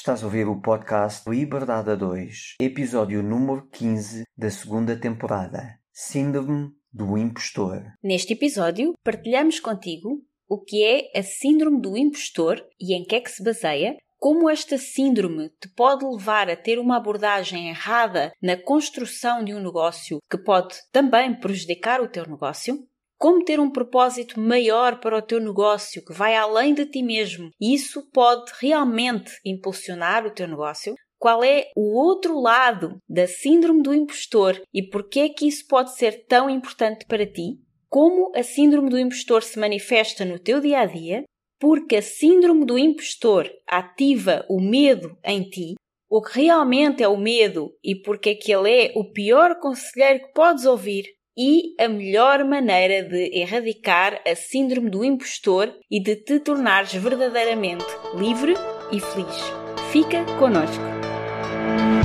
Estás a ouvir o podcast Liberdade a 2, episódio número 15 da segunda temporada. Síndrome do impostor. Neste episódio, partilhamos contigo o que é a Síndrome do impostor e em que é que se baseia, como esta síndrome te pode levar a ter uma abordagem errada na construção de um negócio que pode também prejudicar o teu negócio, como ter um propósito maior para o teu negócio que vai além de ti mesmo? E isso pode realmente impulsionar o teu negócio, qual é o outro lado da síndrome do impostor e por que é que isso pode ser tão importante para ti, como a síndrome do impostor se manifesta no teu dia a dia? Porque a síndrome do impostor ativa o medo em ti, o que realmente é o medo e porque é que ele é o pior conselheiro que podes ouvir e a melhor maneira de erradicar a síndrome do impostor e de te tornares verdadeiramente livre e feliz. Fica connosco.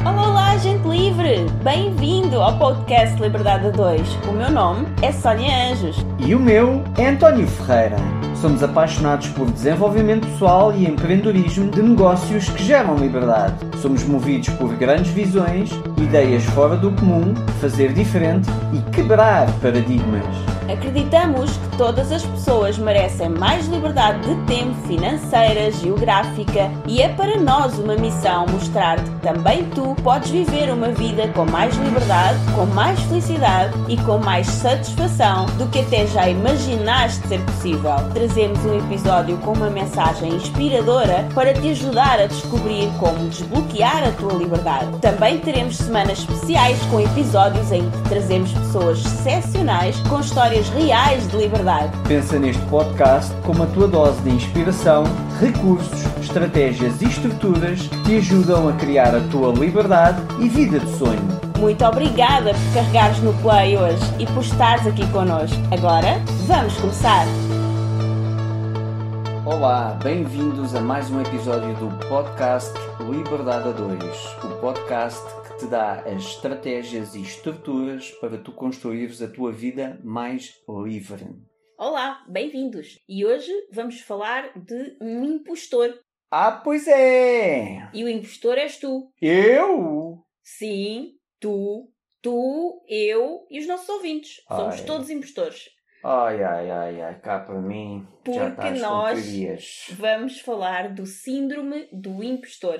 Olá, olá, gente livre! Bem-vindo ao podcast Liberdade 2. O meu nome é Sónia Anjos. E o meu é António Ferreira. Somos apaixonados por desenvolvimento pessoal e empreendedorismo de negócios que geram liberdade. Somos movidos por grandes visões, ideias fora do comum, fazer diferente e quebrar paradigmas. Acreditamos que todas as pessoas merecem mais liberdade de tempo, financeira, geográfica e é para nós uma missão mostrar-te que também tu podes viver uma vida com mais liberdade, com mais felicidade e com mais satisfação do que até já imaginaste ser possível. Trazemos um episódio com uma mensagem inspiradora para te ajudar a descobrir como desbloquear a tua liberdade. Também teremos semanas especiais com episódios em que trazemos pessoas excepcionais com histórias reais de liberdade. Pensa neste podcast como a tua dose de inspiração, recursos, estratégias e estruturas que te ajudam a criar a tua liberdade e vida de sonho. Muito obrigada por carregares no play hoje e por estares aqui connosco. Agora, vamos começar! Olá, bem-vindos a mais um episódio do podcast Liberdade a 2, o podcast que te dá as estratégias e estruturas para tu construires a tua vida mais livre. Olá, bem-vindos! E hoje vamos falar de um impostor. Ah, pois é! E o impostor és tu. Eu? Sim, tu, tu, eu e os nossos ouvintes. Somos Ai. todos impostores. Ai, ai, ai, ai, cá para mim. já Porque estás com nós teorias. vamos falar do síndrome do impostor.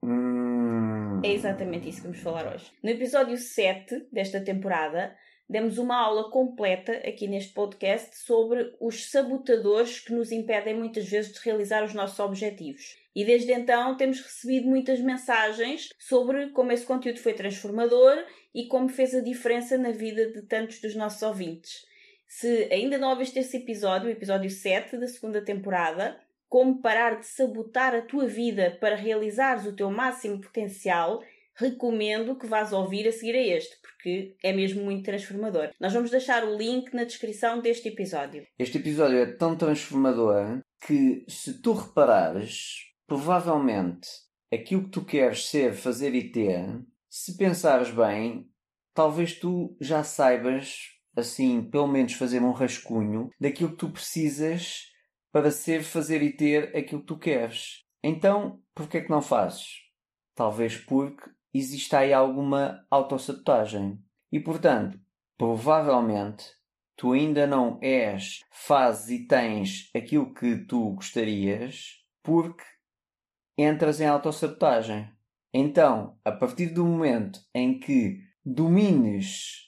Hum. É exatamente isso que vamos falar hoje. No episódio 7 desta temporada, demos uma aula completa aqui neste podcast sobre os sabotadores que nos impedem muitas vezes de realizar os nossos objetivos. E desde então temos recebido muitas mensagens sobre como esse conteúdo foi transformador e como fez a diferença na vida de tantos dos nossos ouvintes. Se ainda não ouviste esse episódio, o episódio 7 da segunda temporada, como parar de sabotar a tua vida para realizares o teu máximo potencial, recomendo que vás ouvir a seguir a este, porque é mesmo muito transformador. Nós vamos deixar o link na descrição deste episódio. Este episódio é tão transformador que, se tu reparares, provavelmente aquilo que tu queres ser, fazer e ter, se pensares bem, talvez tu já saibas, assim, pelo menos fazer um rascunho daquilo que tu precisas para ser, fazer e ter aquilo que tu queres. Então, por que é que não fazes? Talvez porque existe aí alguma autossabotagem. E, portanto, provavelmente tu ainda não és, fazes e tens aquilo que tu gostarias porque entras em autossabotagem. Então, a partir do momento em que domines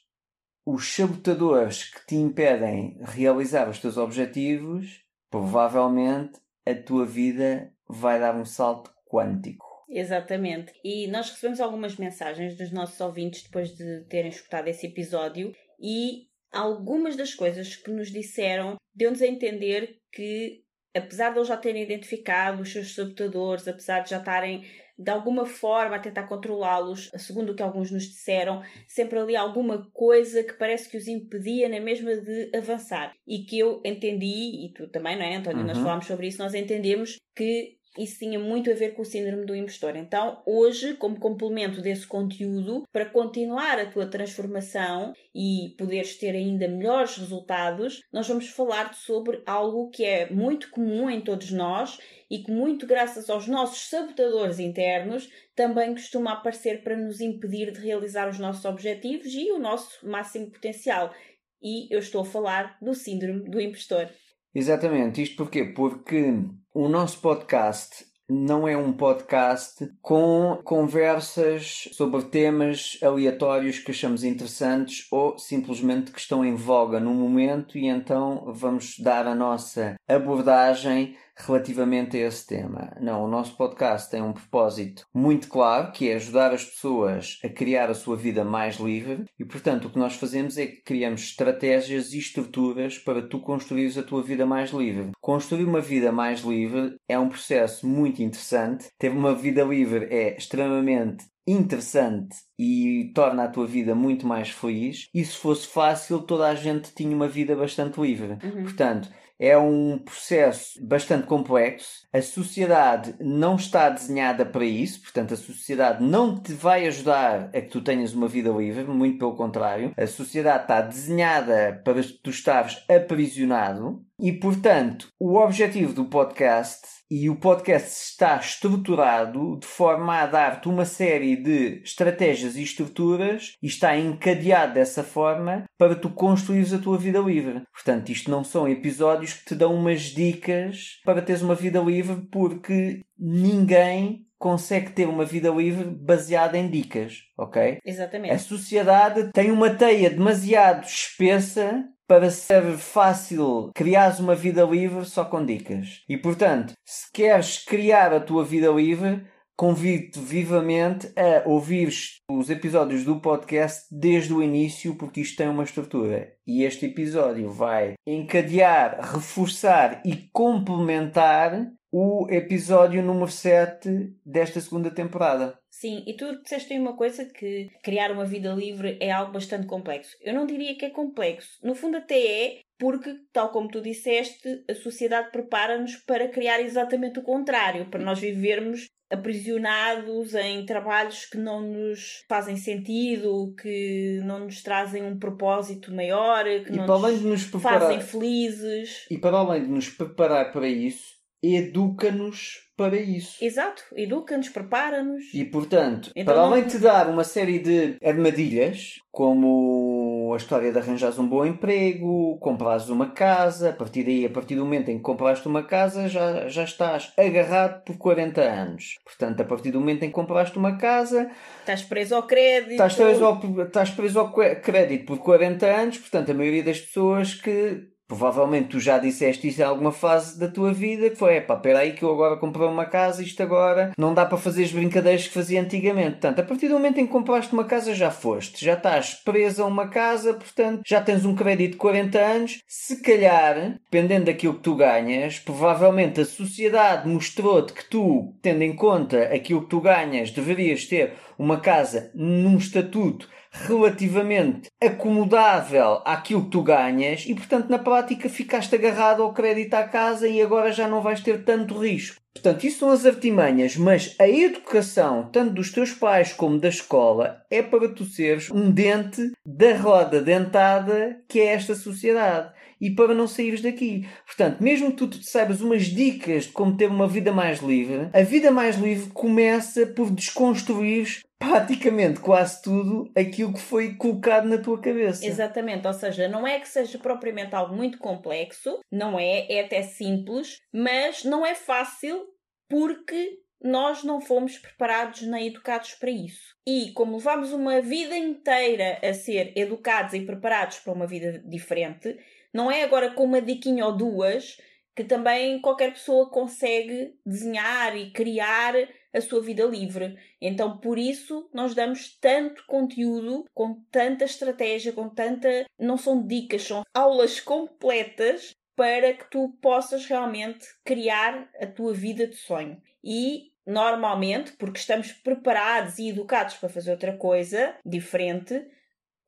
os sabotadores que te impedem realizar os teus objetivos, provavelmente a tua vida vai dar um salto quântico. Exatamente. E nós recebemos algumas mensagens dos nossos ouvintes depois de terem escutado esse episódio e algumas das coisas que nos disseram deu-nos a entender que, apesar de eles já terem identificado os seus sabotadores, apesar de já estarem de alguma forma a tentar controlá-los, segundo o que alguns nos disseram, sempre ali alguma coisa que parece que os impedia na mesma de avançar. E que eu entendi, e tu também, não é, António? Nós Uhum. falámos sobre isso, nós entendemos que isso tinha muito a ver com o síndrome do impostor. Então, hoje, como complemento desse conteúdo, para continuar a tua transformação e poderes ter ainda melhores resultados, nós vamos falar sobre algo que é muito comum em todos nós e que, muito graças aos nossos sabotadores internos, também costuma aparecer para nos impedir de realizar os nossos objetivos e o nosso máximo potencial. E eu estou a falar do síndrome do impostor. Exatamente. Isto porquê? Porque o nosso podcast não é um podcast com conversas sobre temas aleatórios que achamos interessantes ou simplesmente que estão em voga no momento e então vamos dar a nossa abordagem relativamente a esse tema. Não, o nosso podcast tem um propósito muito claro, que é ajudar as pessoas a criar a sua vida mais livre e, portanto, o que nós fazemos é que criamos estratégias e estruturas para tu construires a tua vida mais livre. Construir uma vida mais livre é um processo muito interessante. Ter uma vida livre é extremamente interessante e torna a tua vida muito mais feliz. E se fosse fácil, toda a gente tinha uma vida bastante livre. Uhum. Portanto, é um processo bastante complexo. A sociedade não está desenhada para isso, portanto, a sociedade não te vai ajudar a que tu tenhas uma vida livre, muito pelo contrário. A sociedade está desenhada para tu estares aprisionado e, portanto, o objetivo do podcast e o podcast está estruturado de forma a dar-te uma série de estratégias e estruturas e está encadeado dessa forma para tu construires a tua vida livre. Portanto, isto não são episódios que te dão umas dicas para teres uma vida livre porque ninguém consegue ter uma vida livre baseada em dicas, ok? Exatamente. A sociedade tem uma teia demasiado espessa para ser fácil criar uma vida livre só com dicas. E portanto, se queres criar a tua vida livre, convido-te vivamente a ouvir os episódios do podcast desde o início, porque isto tem uma estrutura. E este episódio vai encadear, reforçar e complementar o episódio número 7 desta segunda temporada. Sim, e tu disseste aí uma coisa que criar uma vida livre é algo bastante complexo. Eu não diria que é complexo. No fundo até é porque, tal como tu disseste, a sociedade prepara-nos para criar exatamente o contrário, para nós vivermos aprisionados em trabalhos que não nos fazem sentido, que não nos trazem um propósito maior, que e não nos, nos preparar, fazem felizes. E para além de nos preparar para isso, educa-nos para isso. Exato, educa-nos, prepara-nos. E portanto, então, para além de te dar uma série de armadilhas, como a história de arranjares um bom emprego, comprares uma casa, a partir daí, a partir do momento em que compraste uma casa, já, já estás agarrado por 40 anos. Portanto, a partir do momento em que compraste uma casa. Estás preso ao crédito. Estás preso ao, estás preso ao crédito por 40 anos, portanto, a maioria das pessoas que Provavelmente tu já disseste isso em alguma fase da tua vida, que foi, epá, espera aí que eu agora comprei uma casa, isto agora não dá para fazer as brincadeiras que fazia antigamente. Portanto, a partir do momento em que compraste uma casa já foste, já estás presa a uma casa, portanto, já tens um crédito de 40 anos, se calhar, dependendo daquilo que tu ganhas, provavelmente a sociedade mostrou-te que tu, tendo em conta aquilo que tu ganhas, deverias ter uma casa num estatuto relativamente acomodável àquilo que tu ganhas e, portanto, na prática ficaste agarrado ao crédito à casa e agora já não vais ter tanto risco. Portanto, isso são as artimanhas, mas a educação, tanto dos teus pais como da escola, é para tu seres um dente da roda dentada que é esta sociedade e para não saíres daqui. Portanto, mesmo que tu saibas umas dicas de como ter uma vida mais livre, a vida mais livre começa por desconstruir praticamente quase tudo aquilo que foi colocado na tua cabeça. Exatamente, ou seja, não é que seja propriamente algo muito complexo, não é, é até simples, mas não é fácil porque nós não fomos preparados nem educados para isso. E como levamos uma vida inteira a ser educados e preparados para uma vida diferente, não é agora com uma diquinha ou duas que também qualquer pessoa consegue desenhar e criar a sua vida livre. Então, por isso, nós damos tanto conteúdo, com tanta estratégia, com tanta. Não são dicas, são aulas completas para que tu possas realmente criar a tua vida de sonho. E normalmente, porque estamos preparados e educados para fazer outra coisa diferente,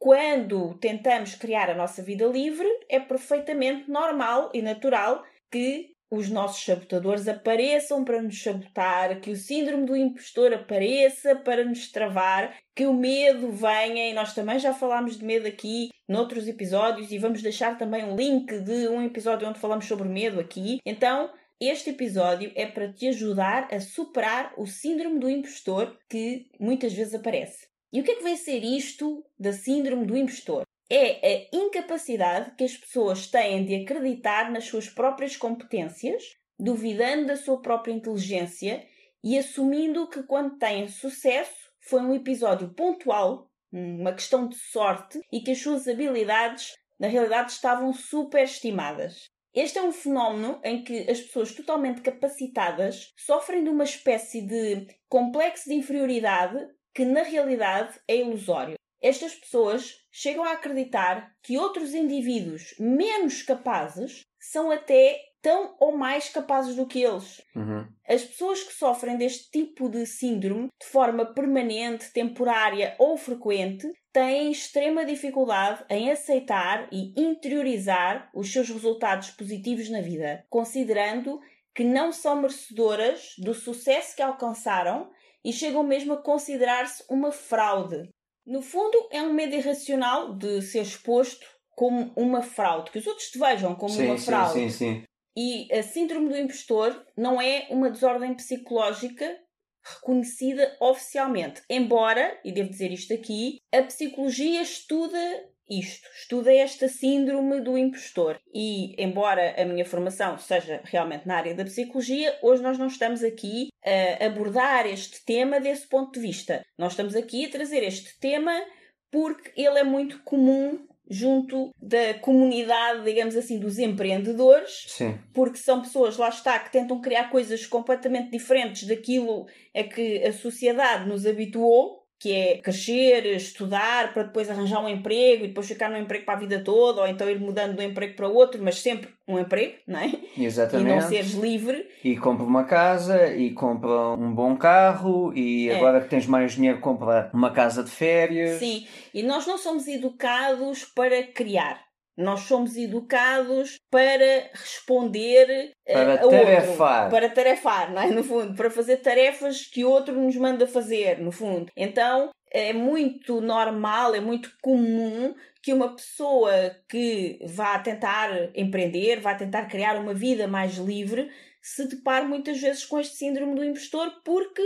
quando tentamos criar a nossa vida livre, é perfeitamente normal e natural que os nossos sabotadores apareçam para nos sabotar, que o síndrome do impostor apareça para nos travar, que o medo venha, e nós também já falámos de medo aqui noutros episódios, e vamos deixar também um link de um episódio onde falamos sobre medo aqui. Então, este episódio é para te ajudar a superar o síndrome do impostor que muitas vezes aparece. E o que é que vai ser isto da síndrome do impostor? É a incapacidade que as pessoas têm de acreditar nas suas próprias competências, duvidando da sua própria inteligência e assumindo que quando têm sucesso foi um episódio pontual, uma questão de sorte e que as suas habilidades na realidade estavam superestimadas. Este é um fenómeno em que as pessoas totalmente capacitadas sofrem de uma espécie de complexo de inferioridade que na realidade é ilusório. Estas pessoas chegam a acreditar que outros indivíduos menos capazes são até tão ou mais capazes do que eles. Uhum. As pessoas que sofrem deste tipo de síndrome de forma permanente, temporária ou frequente têm extrema dificuldade em aceitar e interiorizar os seus resultados positivos na vida, considerando que não são merecedoras do sucesso que alcançaram e chegam mesmo a considerar-se uma fraude. No fundo, é um medo irracional de ser exposto como uma fraude, que os outros te vejam como sim, uma fraude. Sim, sim, sim. E a síndrome do impostor não é uma desordem psicológica reconhecida oficialmente. Embora, e devo dizer isto aqui, a psicologia estuda isto, estuda esta síndrome do impostor. E, embora a minha formação seja realmente na área da psicologia, hoje nós não estamos aqui a abordar este tema desse ponto de vista. Nós estamos aqui a trazer este tema porque ele é muito comum junto da comunidade, digamos assim, dos empreendedores, Sim. porque são pessoas, lá está, que tentam criar coisas completamente diferentes daquilo a que a sociedade nos habituou que é crescer, estudar para depois arranjar um emprego e depois ficar no emprego para a vida toda, ou então ir mudando de um emprego para outro, mas sempre um emprego, não é? Exatamente. E não seres livre. E compra uma casa, e compra um bom carro, e É. agora que tens mais dinheiro, compra uma casa de férias. Sim, e nós não somos educados para criar. Nós somos educados para responder eh, Para a outro. tarefar. Para tarefar, não é? No fundo, para fazer tarefas que outro nos manda fazer, no fundo. Então, é muito normal, é muito comum que uma pessoa que vá tentar empreender, vá tentar criar uma vida mais livre, se depare muitas vezes com este síndrome do impostor porque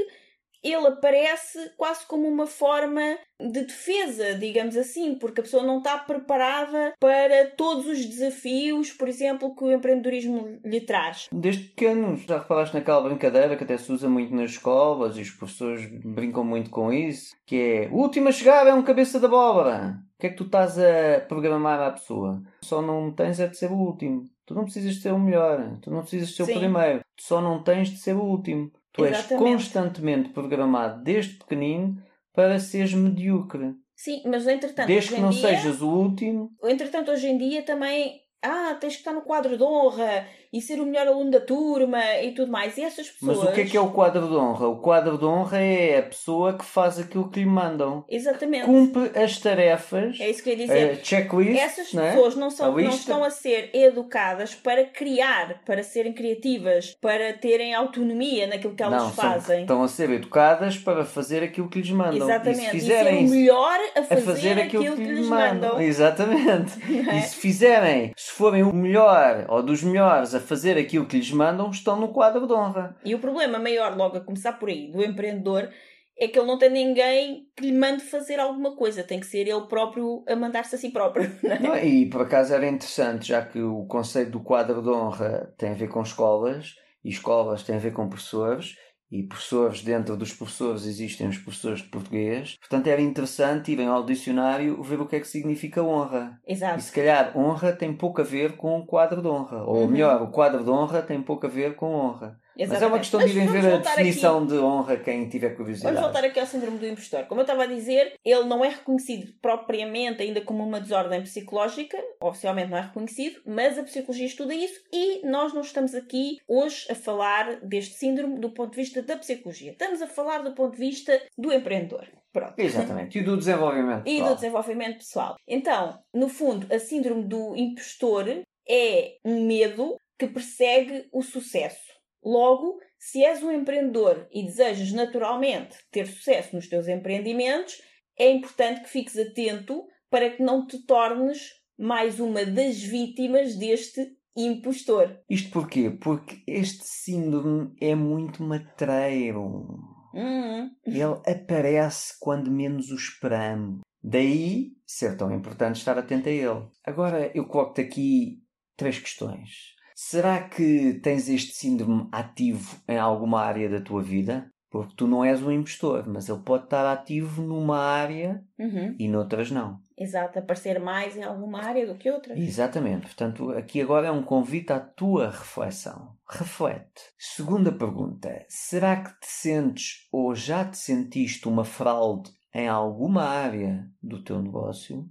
ele aparece quase como uma forma de defesa, digamos assim, porque a pessoa não está preparada para todos os desafios, por exemplo, que o empreendedorismo lhe traz. Desde pequenos, já reparaste naquela brincadeira que até se usa muito nas escolas e os professores brincam muito com isso, que é o último a chegar é um cabeça de abóbora. O que é que tu estás a programar à pessoa? Só não tens é de ser o último. Tu não precisas de ser o melhor, tu não precisas de ser Sim. o primeiro, tu só não tens de ser o último. Tu és Exatamente. constantemente programado desde pequenino para seres medíocre. Sim, mas entretanto, Desde que não dia, sejas o último, entretanto, hoje em dia também ah, tens que estar no quadro de honra e ser o melhor aluno da turma e tudo mais. E essas pessoas. Mas o que é que é o quadro de honra? O quadro de honra é a pessoa que faz aquilo que lhe mandam. Exatamente. Cumpre as tarefas, É isso que eu ia dizer. a checklist, Essas não é? pessoas não, são, não estão a ser educadas para criar, para serem criativas, para terem autonomia naquilo que elas não, são- fazem. estão a ser educadas para fazer aquilo que lhes mandam. Exatamente. E se E fizerem ser o melhor a a fazer, fazer aquilo, que lhes mandam. mandam. Exatamente. É? E se fizerem, se forem o melhor ou dos melhores a fazer aquilo que lhes mandam, estão no quadro de honra. E o problema maior, logo a começar por aí, do empreendedor, é que ele não tem ninguém que lhe mande fazer alguma coisa. Tem que ser ele próprio a mandar-se a si próprio. Não é? Não? E por acaso era interessante, já que o conceito do quadro de honra tem a ver com escolas, e escolas têm a ver com professores, e professores, dentro dos professores existem os professores de português. Portanto, era interessante irem ao dicionário ver o que é que significa honra. E Exato. se calhar honra tem pouco a ver com o quadro de honra. Ou Uhum. melhor, o quadro de honra tem pouco a ver com honra. Mas é uma Exatamente. questão de irem ver a definição de honra quem tiver curiosidade. Vamos voltar aqui ao síndrome do impostor. Como eu estava a dizer, ele não é reconhecido propriamente ainda como uma desordem psicológica, oficialmente não é reconhecido, mas a psicologia estuda isso e nós não estamos aqui hoje a falar deste síndrome do ponto de vista da psicologia. Estamos a falar do ponto de vista do empreendedor. Pronto. Exatamente. E do desenvolvimento E pessoal. do desenvolvimento pessoal. Então, no fundo, a síndrome do impostor é um medo que persegue o sucesso. Logo, se és um empreendedor e desejas naturalmente ter sucesso nos teus empreendimentos, é importante que fiques atento para que não te tornes mais uma das vítimas deste impostor. Isto porquê? Porque este síndrome é muito matreiro. Hum. Ele aparece quando menos o esperamos. Daí ser tão importante estar atento a ele. Agora eu coloco-te aqui três questões. Será que tens este síndrome ativo em alguma área da tua vida? Porque tu não és um impostor, mas ele pode estar ativo numa área Uhum. e noutras não. Exato, aparecer mais em alguma área do que outra. Exatamente. Portanto, aqui agora é um convite à tua reflexão. Reflete. Segunda pergunta. Será que te sentes ou já te sentiste uma fraude em alguma área do teu negócio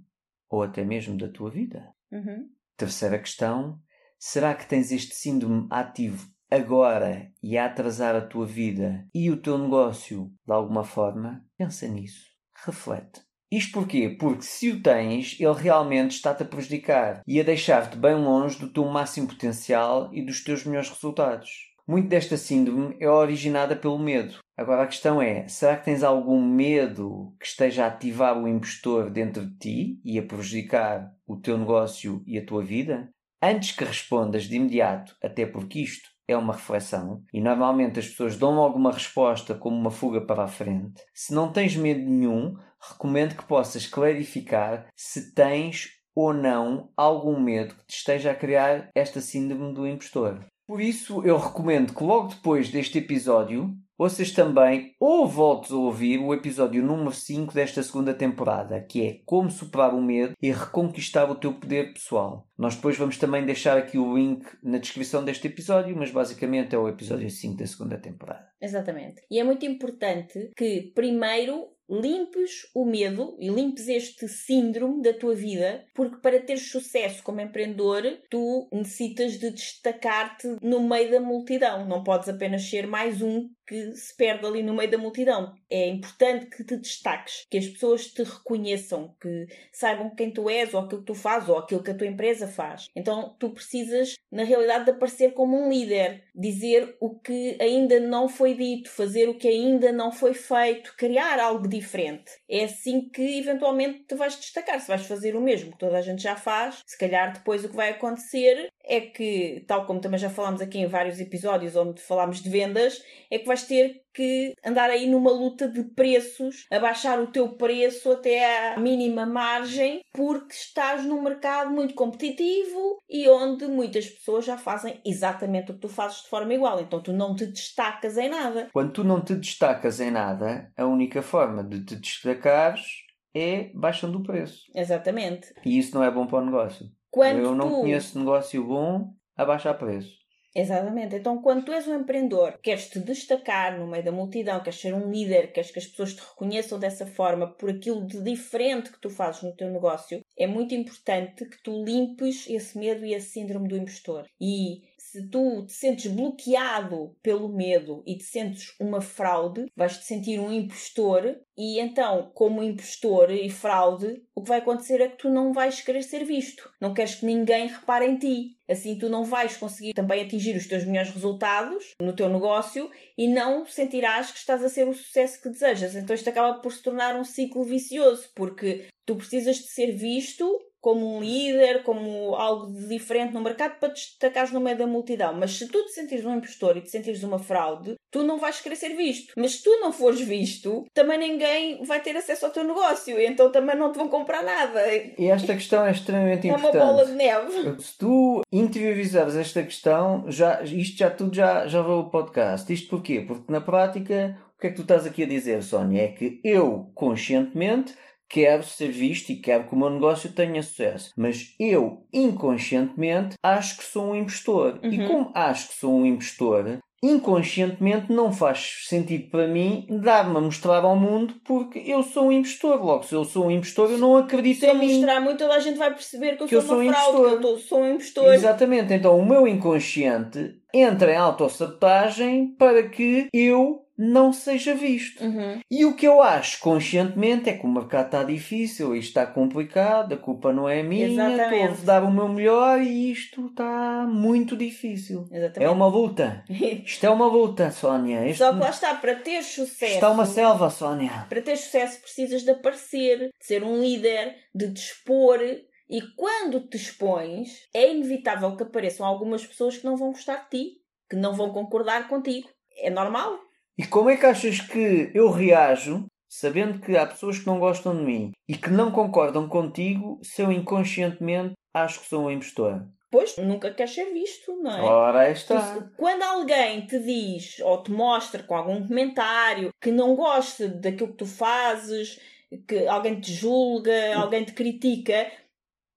ou até mesmo da tua vida? Uhum. Terceira questão. Será que tens este síndrome ativo agora e a atrasar a tua vida e o teu negócio de alguma forma? Pensa nisso. Reflete. Isto porquê? Porque se o tens, ele realmente está-te a prejudicar e a deixar-te bem longe do teu máximo potencial e dos teus melhores resultados. Muito desta síndrome é originada pelo medo. Agora a questão é: será que tens algum medo que esteja a ativar o impostor dentro de ti e a prejudicar o teu negócio e a tua vida? Antes que respondas de imediato, até porque isto é uma reflexão e normalmente as pessoas dão logo uma resposta como uma fuga para a frente. Se não tens medo nenhum, recomendo que possas clarificar se tens ou não algum medo que te esteja a criar esta síndrome do impostor. Por isso, eu recomendo que logo depois deste episódio ouças também ou voltes a ouvir o episódio número 5 desta segunda temporada, que é Como Superar o Medo e Reconquistar o Teu Poder Pessoal. Nós depois vamos também deixar aqui o link na descrição deste episódio, mas basicamente é o episódio 5 da segunda temporada. Exatamente. E é muito importante que primeiro limpes o medo e limpes este síndrome da tua vida, porque para teres sucesso como empreendedor, tu necessitas de destacar-te no meio da multidão. Não podes apenas ser mais um que se perde ali no meio da multidão. É importante que te destaques, que as pessoas te reconheçam, que saibam quem tu és, ou aquilo que tu fazes, ou aquilo que a tua empresa faz. Então tu precisas, na realidade, de aparecer como um líder, dizer o que ainda não foi dito, fazer o que ainda não foi feito, criar algo diferente. É assim que eventualmente te vais destacar. Se vais fazer o mesmo que toda a gente já faz, se calhar depois o que vai acontecer é que, tal como também já falámos aqui em vários episódios onde falámos de vendas, é que vais ter que andar aí numa luta de preços, abaixar o teu preço até à mínima margem, porque estás num mercado muito competitivo e onde muitas pessoas já fazem exatamente o que tu fazes de forma igual. Então tu não te destacas em nada. Quando tu não te destacas em nada, a única forma de te destacares é baixando o preço. Exatamente. E isso não é bom para o negócio. Quando Eu não tu... conheço negócio bom a baixar preço. Exatamente. Então, quando tu és um empreendedor, queres te destacar no meio da multidão, queres ser um líder, queres que as pessoas te reconheçam dessa forma por aquilo de diferente que tu fazes no teu negócio, é muito importante que tu limpes esse medo e esse síndrome do impostor. E se tu te sentes bloqueado pelo medo e te sentes uma fraude, vais te sentir um impostor e então, como impostor e fraude, o que vai acontecer é que tu não vais querer ser visto. Não queres que ninguém repare em ti. Assim tu não vais conseguir também atingir os teus melhores resultados no teu negócio e não sentirás que estás a ser o sucesso que desejas. Então isto acaba por se tornar um ciclo vicioso, porque tu precisas de ser visto como um líder, como algo de diferente no mercado para te destacares no meio da multidão. Mas se tu te sentires um impostor e te sentires uma fraude, tu não vais querer ser visto. Mas se tu não fores visto, também ninguém vai ter acesso ao teu negócio e então também não te vão comprar nada. É E esta questão é extremamente uma importante. bola de neve. Se tu interiorizares esta questão, já, isto já tudo já, já vai o podcast. Isto porquê? Porque na prática, o que é que tu estás aqui a dizer, Sónia? É que eu, conscientemente, quero ser visto e quero que o meu negócio tenha sucesso. Mas eu, inconscientemente, acho que sou um impostor. E Uhum. como acho que sou um impostor, inconscientemente não faz sentido para mim dar-me a mostrar ao mundo porque eu sou um impostor. Logo, se eu sou um impostor, eu não acredito Se eu em mim. mostrar muito, toda a gente vai perceber que eu Que eu sou uma sou um fraude, que eu sou um impostor. Exatamente. Então o meu inconsciente entra em autossabotagem para que eu não seja visto. Uhum. E o que eu acho conscientemente é que o mercado está difícil, isto está complicado, a culpa não é minha, Exatamente. estou a dar o meu melhor e isto está muito difícil. Exatamente. É uma luta. Isto é uma luta, Sónia. Isto Só que lá está, para ter sucesso. está uma selva, Sónia. Para ter sucesso precisas de aparecer, de ser um líder, de te expor. E quando te expões, é inevitável que apareçam algumas pessoas que não vão gostar de ti, que não vão concordar contigo. É normal. E como é que achas que eu reajo sabendo que há pessoas que não gostam de mim e que não concordam contigo se eu inconscientemente acho que sou um impostor? Pois, nunca queres ser visto, não é? Ora, está. Quando alguém te diz ou te mostra com algum comentário que não gosta daquilo que tu fazes, que alguém te julga, alguém te critica,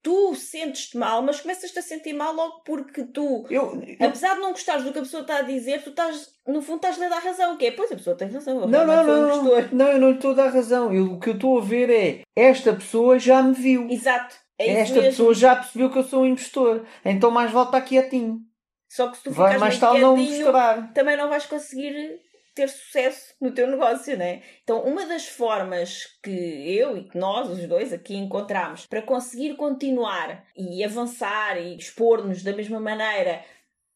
tu sentes-te mal, mas começas-te a sentir mal logo porque tu, Eu, eu- apesar de não gostares do que a pessoa está a dizer, tu estás, no fundo, estás-lhe a dar razão, que é, pois a pessoa tem razão, Não, não, não, não, não, eu não lhe estou a dar razão. Eu- o que eu estou a ver é esta pessoa já me viu. Exato, é esta mesmo. pessoa já percebeu que eu sou um impostor. Então mais vale estar quietinho. Só que se tu Vai ficares mais tal não também não vais conseguir ter sucesso no teu negócio, né? Então, uma das formas que eu e que nós, os dois, aqui encontramos para conseguir continuar e avançar e expor-nos da mesma maneira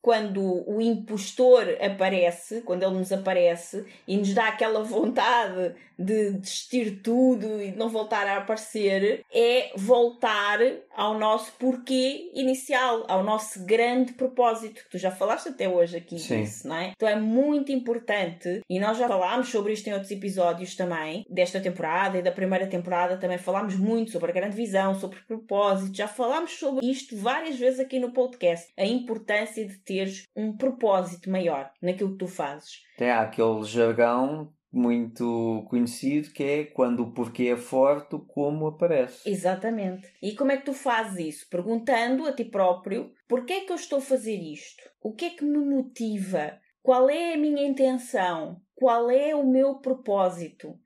quando o impostor aparece, quando ele nos aparece e nos dá aquela vontade de desistir tudo e de não voltar a aparecer, é voltar ao nosso porquê inicial, ao nosso grande propósito, que tu já falaste até hoje aqui Sim. disso, não é? Então é muito importante, e nós já falámos sobre isto em outros episódios também, desta temporada e da primeira temporada também falámos muito sobre a grande visão, sobre propósito, já falámos sobre isto várias vezes aqui no podcast, a importância de teres um propósito maior naquilo que tu fazes. Tem aquele jargão muito conhecido que é quando o porquê é forte, o como aparece. Exatamente. E como é que tu fazes isso? Perguntando a ti próprio: porquê é que eu estou a fazer isto? O que é que me motiva? Qual é a minha intenção? Qual é o meu propósito?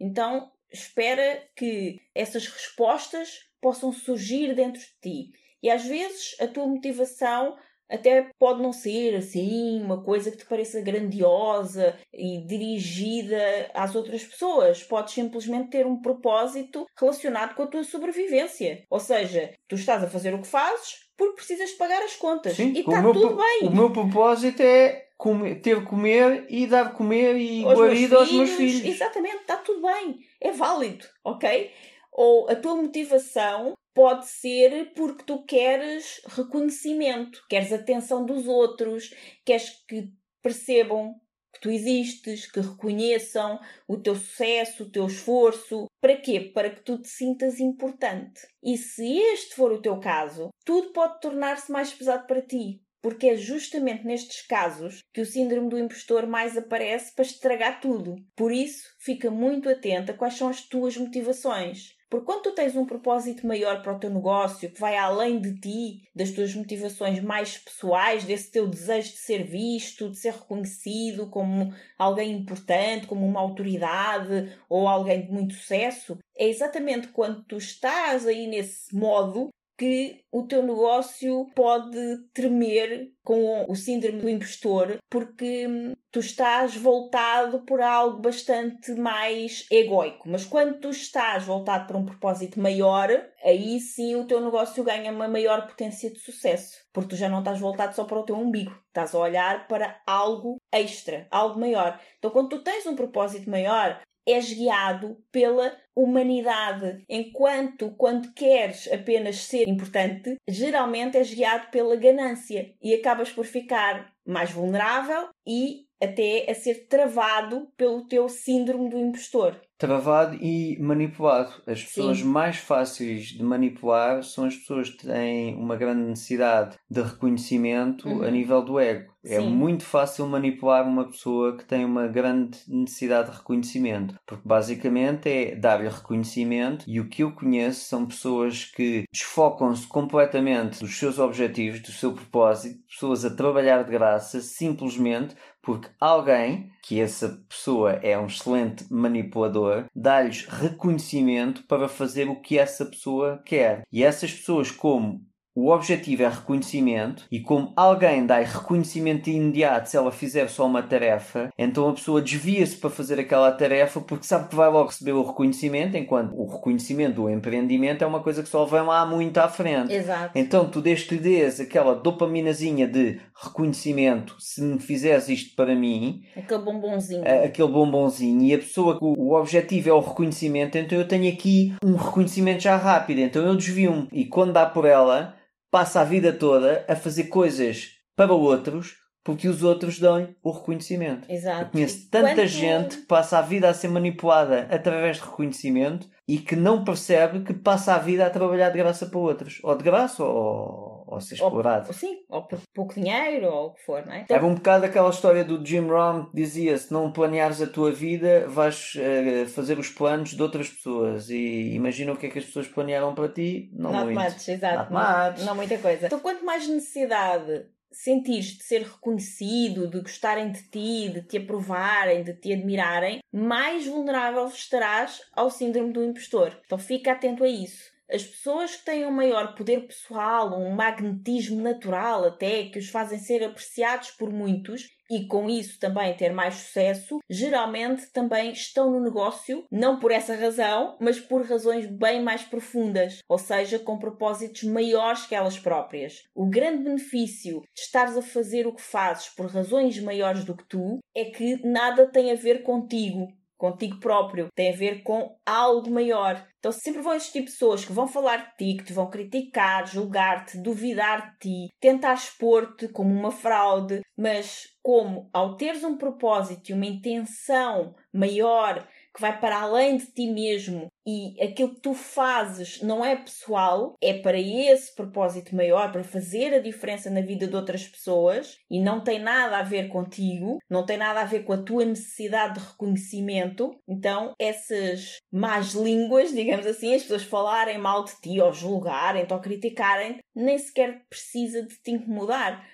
Então, espera que essas respostas possam surgir dentro de ti. E às vezes a tua motivação até pode não ser assim uma coisa que te pareça grandiosa e dirigida às outras pessoas. Podes simplesmente ter um propósito relacionado com a tua sobrevivência. Ou seja, tu estás a fazer o que fazes porque precisas de pagar as contas. Sim, e está tudo bem. O meu propósito é comer- ter comer e dar comer e aos meus guarida aos meus filhos. Exatamente, está tudo bem. É válido, ok? Ou a tua motivação pode ser porque tu queres reconhecimento, queres atenção dos outros, queres que percebam que tu existes, que reconheçam o teu sucesso, o teu esforço. Para quê? Para que tu te sintas importante. E se este for o teu caso, tudo pode tornar-se mais pesado para ti. Porque é justamente nestes casos que o síndrome do impostor mais aparece para estragar tudo. Por isso, fica muito atenta a quais são as tuas motivações. Porque quando tu tens um propósito maior para o teu negócio, que vai além de ti, das tuas motivações mais pessoais, desse teu desejo de ser visto, de ser reconhecido como alguém importante, como uma autoridade ou alguém de muito sucesso, é exatamente quando tu estás aí nesse modo que o teu negócio pode tremer com o síndrome do impostor, porque hum, tu estás voltado por algo bastante mais egoico. Mas quando tu estás voltado para um propósito maior, aí sim o teu negócio ganha uma maior potência de sucesso, porque tu já não estás voltado só para o teu umbigo, estás a olhar para algo extra, algo maior. Então, quando tu tens um propósito maior, és guiado pela humanidade. Enquanto, quando queres apenas ser importante, geralmente és guiado pela ganância e acabas por ficar mais vulnerável e até a ser travado pelo teu síndrome do impostor. Travado e manipulado. As pessoas Sim. mais fáceis de manipular são as pessoas que têm uma grande necessidade de reconhecimento Uhum. a nível do ego. É Sim. muito fácil manipular uma pessoa que tem uma grande necessidade de reconhecimento, porque basicamente é dar-lhe reconhecimento e o que eu conheço são pessoas que desfocam-se completamente dos seus objetivos, do seu propósito, pessoas a trabalhar de graça simplesmente porque alguém, que essa pessoa é um excelente manipulador, dá-lhes reconhecimento para fazer o que essa pessoa quer. E essas pessoas, como o objetivo é reconhecimento e como alguém dá reconhecimento imediato se ela fizer só uma tarefa, então a pessoa desvia-se para fazer aquela tarefa porque sabe que vai logo receber o reconhecimento, enquanto o reconhecimento do empreendimento é uma coisa que só vem lá muito à frente. Exato. Então tu desde que lhe dês aquela dopaminazinha de reconhecimento, se me fizeres isto para mim, Aquele bombonzinho. a- aquele bombonzinho, e a pessoa que o, o objetivo é o reconhecimento, então eu tenho aqui um reconhecimento já rápido, então eu desvio-me. E quando dá por ela, passa a vida toda a fazer coisas para outros porque os outros dão-lhe o reconhecimento. Exato. Eu conheço tanta Quanto- gente que passa a vida a ser manipulada através de reconhecimento e que não percebe que passa a vida a trabalhar de graça para outros. Ou de graça ou, ou ser explorado. Ou, sim, ou por pouco dinheiro, ou o que for, não é? Então, Era um bocado aquela história do Jim Rohn que dizia se não planeares a tua vida vais eh, fazer os planos de outras pessoas e imagina o que é que as pessoas planearam para ti não Not muito much, exato. Not much. Não muita coisa. Então, quanto mais necessidade sentires de ser reconhecido, de gostarem de ti, de te aprovarem, de te admirarem, mais vulnerável estarás ao síndrome do impostor. Então, fica atento a isso. As pessoas que têm um maior poder pessoal, um magnetismo natural até, que os fazem ser apreciados por muitos e com isso também ter mais sucesso, geralmente também estão no negócio, não por essa razão, mas por razões bem mais profundas, ou seja, com propósitos maiores que elas próprias. O grande benefício de estares a fazer o que fazes por razões maiores do que tu é que nada tem a ver contigo, contigo próprio, tem a ver com algo maior. Então sempre vão existir pessoas que vão falar de ti, que te vão criticar, julgar-te, duvidar de ti, tentar expor-te como uma fraude, mas como ao teres um propósito e uma intenção maior que vai para além de ti mesmo e aquilo que tu fazes não é pessoal, é para esse propósito maior, para fazer a diferença na vida de outras pessoas e não tem nada a ver contigo, não tem nada a ver com a tua necessidade de reconhecimento. Então, essas más línguas, digamos assim, as pessoas falarem mal de ti ou julgarem-te ou criticarem, nem sequer precisa de te incomodar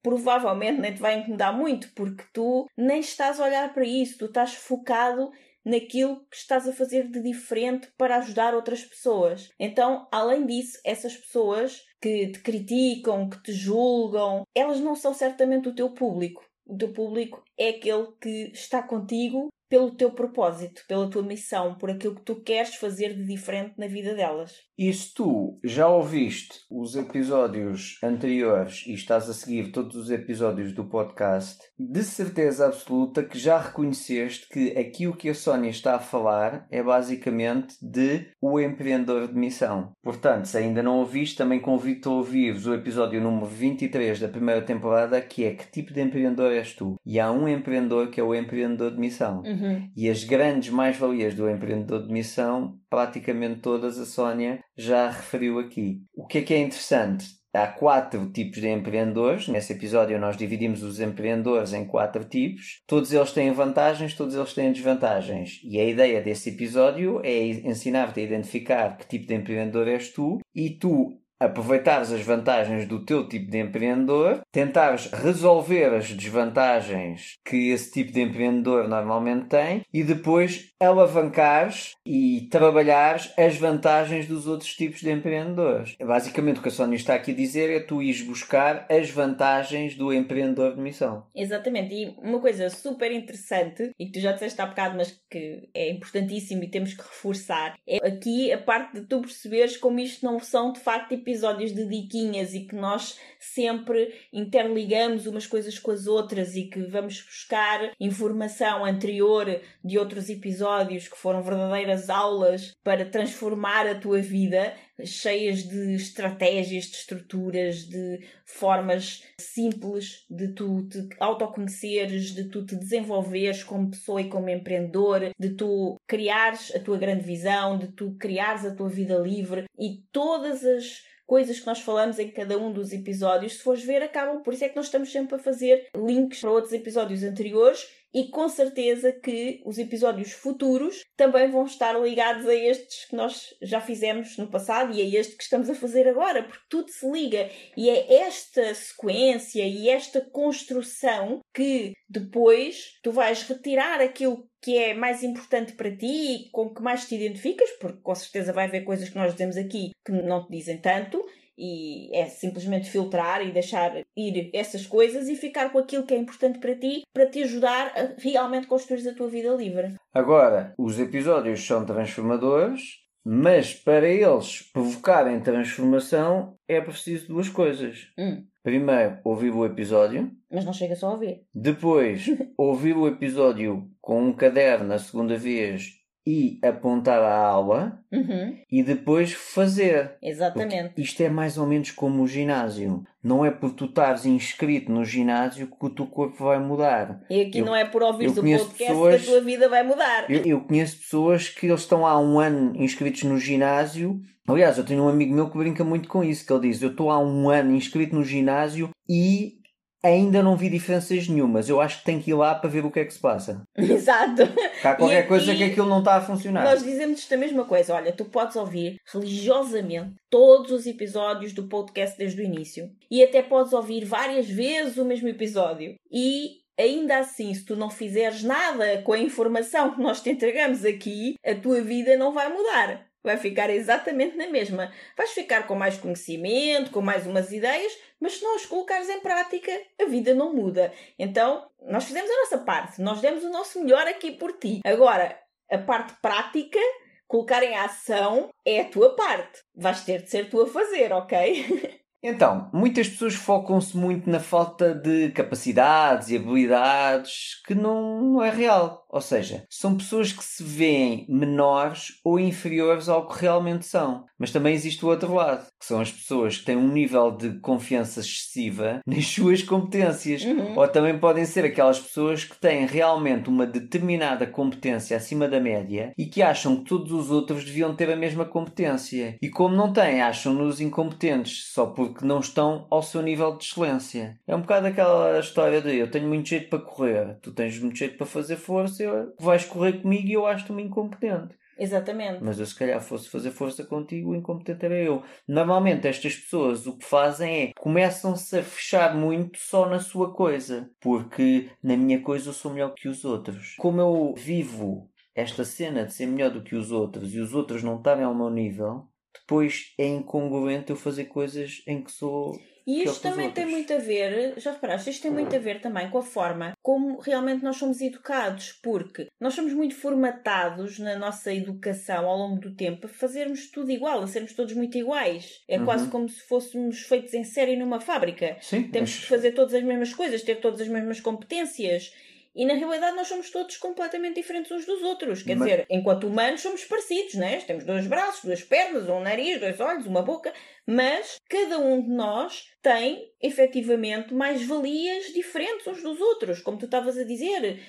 provavelmente nem te vai incomodar muito, porque tu nem estás a olhar para isso, tu estás focado naquilo que estás a fazer de diferente para ajudar outras pessoas. Então, além disso, essas pessoas que te criticam, que te julgam, elas não são certamente o teu público. O teu público é aquele que está contigo pelo teu propósito, pela tua missão, por aquilo que tu queres fazer de diferente na vida delas. E se tu já ouviste os episódios anteriores e estás a seguir todos os episódios do podcast, de certeza absoluta que já reconheceste que aqui o que a Sónia está a falar é basicamente de o empreendedor de missão. Portanto, se ainda não ouviste, também convido-te a ouvires o episódio número 23 da primeira temporada, que é que tipo de empreendedor és tu? E há um empreendedor que é o empreendedor de missão. Uhum. E as grandes mais-valias do empreendedor de missão, praticamente todas a Sónia já referiu aqui. O que é que é interessante? Há quatro tipos de empreendedores. Nesse episódio nós dividimos os empreendedores em quatro tipos. Todos eles têm vantagens, todos eles têm desvantagens. E a ideia desse episódio é ensinar-te a identificar que tipo de empreendedor és tu e tu aproveitares as vantagens do teu tipo de empreendedor, tentares resolver as desvantagens que esse tipo de empreendedor normalmente tem e depois alavancares e trabalhares as vantagens dos outros tipos de empreendedores. Basicamente o que a Sónia está aqui a dizer é tu ires buscar as vantagens do empreendedor de missão. Exatamente, e uma coisa super interessante, e que tu já disseste há bocado, mas que é importantíssimo e temos que reforçar, é aqui a parte de tu perceberes como isto não são de facto episódios de diquinhas e que nós sempre interligamos umas coisas com as outras e que vamos buscar informação anterior de outros episódios que foram verdadeiras aulas para transformar a tua vida, cheias de estratégias, de estruturas, de formas simples de tu te autoconheceres, de tu te desenvolveres como pessoa e como empreendedor, de tu criares a tua grande visão, de tu criares a tua vida livre e todas as coisas que nós falamos em cada um dos episódios, se fores ver, acabam. Por isso é que nós estamos sempre a fazer links para outros episódios anteriores e com certeza que os episódios futuros também vão estar ligados a estes que nós já fizemos no passado e a este que estamos a fazer agora, porque tudo se liga e é esta sequência e esta construção que depois tu vais retirar aquilo que é mais importante para ti e com que mais te identificas, porque com certeza vai haver coisas que nós dizemos aqui que não te dizem tanto, e é simplesmente filtrar e deixar ir essas coisas e ficar com aquilo que é importante para ti, para te ajudar a realmente construir a tua vida livre. Agora, os episódios são transformadores, mas para eles provocarem transformação é preciso duas coisas. Hum. Primeiro, ouvir o episódio. Mas não chega só a ouvir. Depois, ouvir o episódio com um caderno a segunda vez e apontar a aula. Uhum. E depois fazer. Exatamente. Porque isto é mais ou menos como o ginásio. Não é por tu estares inscrito no ginásio que o teu corpo vai mudar. E aqui Eu- não é por ouvir o podcast pessoas- que a tua vida vai mudar. Eu, eu conheço pessoas que eles estão há um ano inscritos no ginásio. Aliás, eu tenho um amigo meu que brinca muito com isso, que ele diz, eu estou há um ano inscrito no ginásio e ainda não vi diferenças nenhumas. Eu acho que tenho que ir lá para ver o que é que se passa. Exato. Há qualquer aqui- coisa que aquilo não está a funcionar. Nós dizemos-te a mesma coisa. Olha, tu podes ouvir religiosamente todos os episódios do podcast desde o início. E até podes ouvir várias vezes o mesmo episódio. E ainda assim, se tu não fizeres nada com a informação que nós te entregamos aqui, a tua vida não vai mudar. Vai ficar exatamente na mesma. Vais ficar com mais conhecimento, com mais umas ideias, mas se não as colocares em prática, a vida não muda. Então, nós fizemos a nossa parte, nós demos o nosso melhor aqui por ti. Agora, a parte prática, colocar em ação, é a tua parte. Vais ter de ser tu a fazer, ok? Então, muitas pessoas focam-se muito na falta de capacidades e habilidades que não, não é real. Ou seja, são pessoas que se veem menores ou inferiores ao que realmente são. Mas também existe o outro lado, que são as pessoas que têm um nível de confiança excessiva nas suas competências. Uhum. Ou também podem ser aquelas pessoas que têm realmente uma determinada competência acima da média e que acham que todos os outros deviam ter a mesma competência. E como não têm, acham-nos incompetentes só porque não estão ao seu nível de excelência. É um bocado aquela história de eu tenho muito jeito para correr, tu tens muito jeito para fazer força, eu- vais correr comigo e eu acho-te-me incompetente. Exatamente. Mas eu se calhar fosse fazer força contigo, o incompetente era eu. Normalmente estas pessoas o que fazem é começam-se a fechar muito só na sua coisa. Porque na minha coisa eu sou melhor que os outros. Como eu vivo esta cena de ser melhor do que os outros e os outros não estarem ao meu nível, depois é incongruente eu fazer coisas em que sou. E pior isto também tem muito a ver, já reparaste, isto tem muito a ver também com a forma como realmente nós somos educados, porque nós somos muito formatados na nossa educação ao longo do tempo a fazermos tudo igual, a sermos todos muito iguais. É Uhum. quase como se fôssemos feitos em série numa fábrica. Sim, Temos mas- que fazer todas as mesmas coisas, ter todas as mesmas competências. E na realidade nós somos todos completamente diferentes uns dos outros. Quer Mas- dizer, enquanto humanos somos parecidos, né? Temos dois braços, duas pernas, um nariz, dois olhos, uma boca. Mas cada um de nós tem efetivamente mais valias diferentes uns dos outros. Como tu estavas a dizer,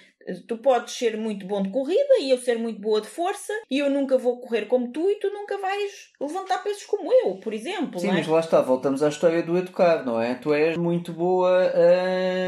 tu podes ser muito bom de corrida e eu ser muito boa de força e eu nunca vou correr como tu e tu nunca vais levantar pesos como eu, por exemplo. Sim, é? mas lá está, voltamos à história do educar, não é? Tu és muito boa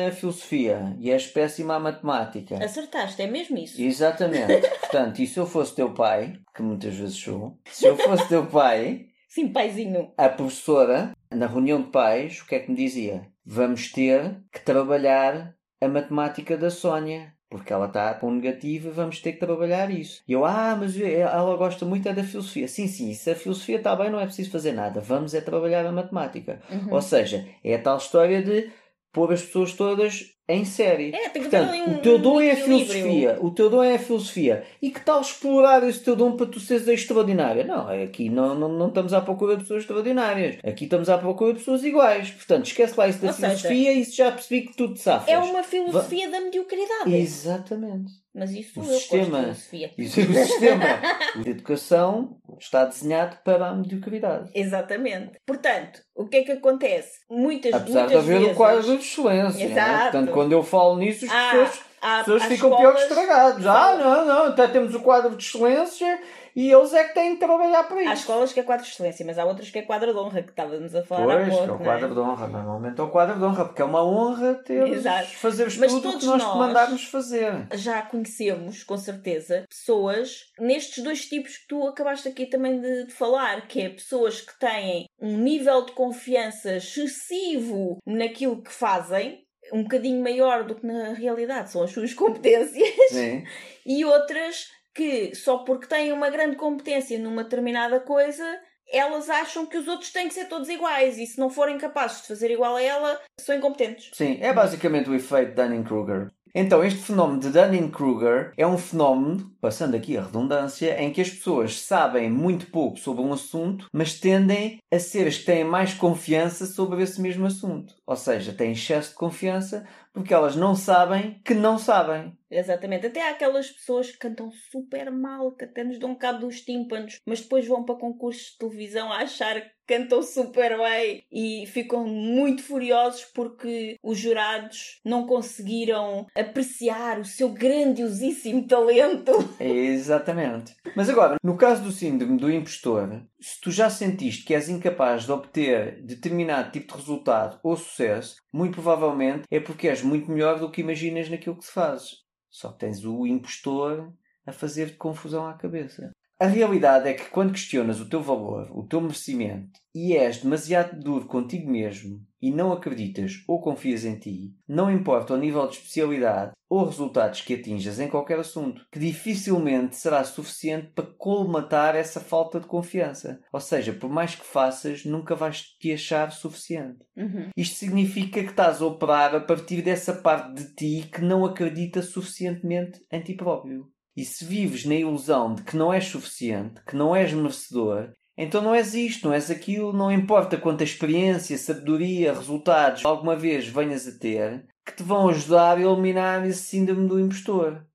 a filosofia e és péssima a matemática. Acertaste, é mesmo isso. Exatamente. Portanto, e se eu fosse teu pai, que muitas vezes sou, se eu fosse teu pai, Sim, paizinho. a professora, na reunião de pais, o que é que me dizia? Vamos ter que trabalhar a matemática da Sónia. Porque ela está com negativa, vamos ter que trabalhar isso. E eu, ah, mas ela gosta muito é da filosofia. Sim, sim, se a filosofia está bem, não é preciso fazer nada. Vamos é trabalhar a matemática. Uhum. Ou seja, é a tal história de pôr as pessoas todas em série. É, tem que Portanto, um, o teu dom um é a filosofia. O teu dom é a filosofia. E que tal explorar esse teu dom para tu seres extraordinária? Não, aqui não, não, não estamos à procura de pessoas extraordinárias. Aqui estamos à procura de pessoas iguais. Portanto, esquece lá isso da Ou seja, filosofia e isso já percebi que tu te safas. É uma filosofia da mediocridade. Exatamente. Mas isso O eu gosto sistema- de filosofia. Isso é o sistema de educação está desenhado para a mediocridade. Exatamente. Portanto, o que é que acontece? Muitas, Apesar de muitas haver vezes... o quadro de excelência. né? Portanto, quando eu falo nisso, as Há- pessoas, há- as pessoas ficam pior que escolas- estragados. Ah, não, não, até temos o quadro de excelência e eles é que têm que trabalhar para Há isso. escolas que é quadro de excelência, mas há outras que é quadro de honra, que estávamos a falar há Pois, que pouco, é o não quadro de honra. Normalmente é o quadro de honra, porque é uma honra ter Exato. fazeres Mas tudo o que todos nós te nós- mandarmos fazer. já conhecemos, com certeza, pessoas nestes dois tipos que tu acabaste aqui também de, de falar, que é pessoas que têm um nível de confiança excessivo naquilo que fazem, um bocadinho maior do que na realidade são as suas competências, Sim. e outras que só porque têm uma grande competência numa determinada coisa elas acham que os outros têm que ser todos iguais e se não forem capazes de fazer igual a ela, são incompetentes. Sim, é basicamente o efeito Dunning-Kruger. Então, este fenómeno de Dunning-Kruger é um fenómeno, passando aqui a redundância, em que as pessoas sabem muito pouco sobre um assunto, mas tendem a ser as que têm mais confiança sobre esse mesmo assunto. Ou seja, têm excesso de confiança porque elas não sabem que não sabem. Exatamente. Até há aquelas pessoas que cantam super mal, que até nos dão um cabo dos tímpanos, mas depois vão para concursos de televisão a achar que cantam super bem e ficam muito furiosos porque os jurados não conseguiram apreciar o seu grandiosíssimo talento. Exatamente. Mas agora, no caso do síndrome do impostor, se tu já sentiste que és incapaz de obter determinado tipo de resultado ou sucesso, muito provavelmente é porque és muito melhor do que imaginas naquilo que fazes. Só que tens o impostor a fazer-te confusão à cabeça. A realidade é que quando questionas o teu valor, o teu merecimento e és demasiado duro contigo mesmo e não acreditas ou confias em ti, não importa o nível de especialidade ou resultados que atinjas em qualquer assunto, que dificilmente será suficiente para colmatar essa falta de confiança. Ou seja, por mais que faças, nunca vais te achar suficiente. Uhum. Isto significa que estás a operar a partir dessa parte de ti que não acredita suficientemente em ti próprio. E se vives na ilusão de que não és suficiente, que não és merecedor, então não és isto, não és aquilo, não importa quanta experiência, sabedoria, resultados alguma vez venhas a ter, que te vão ajudar a eliminar esse síndrome do impostor.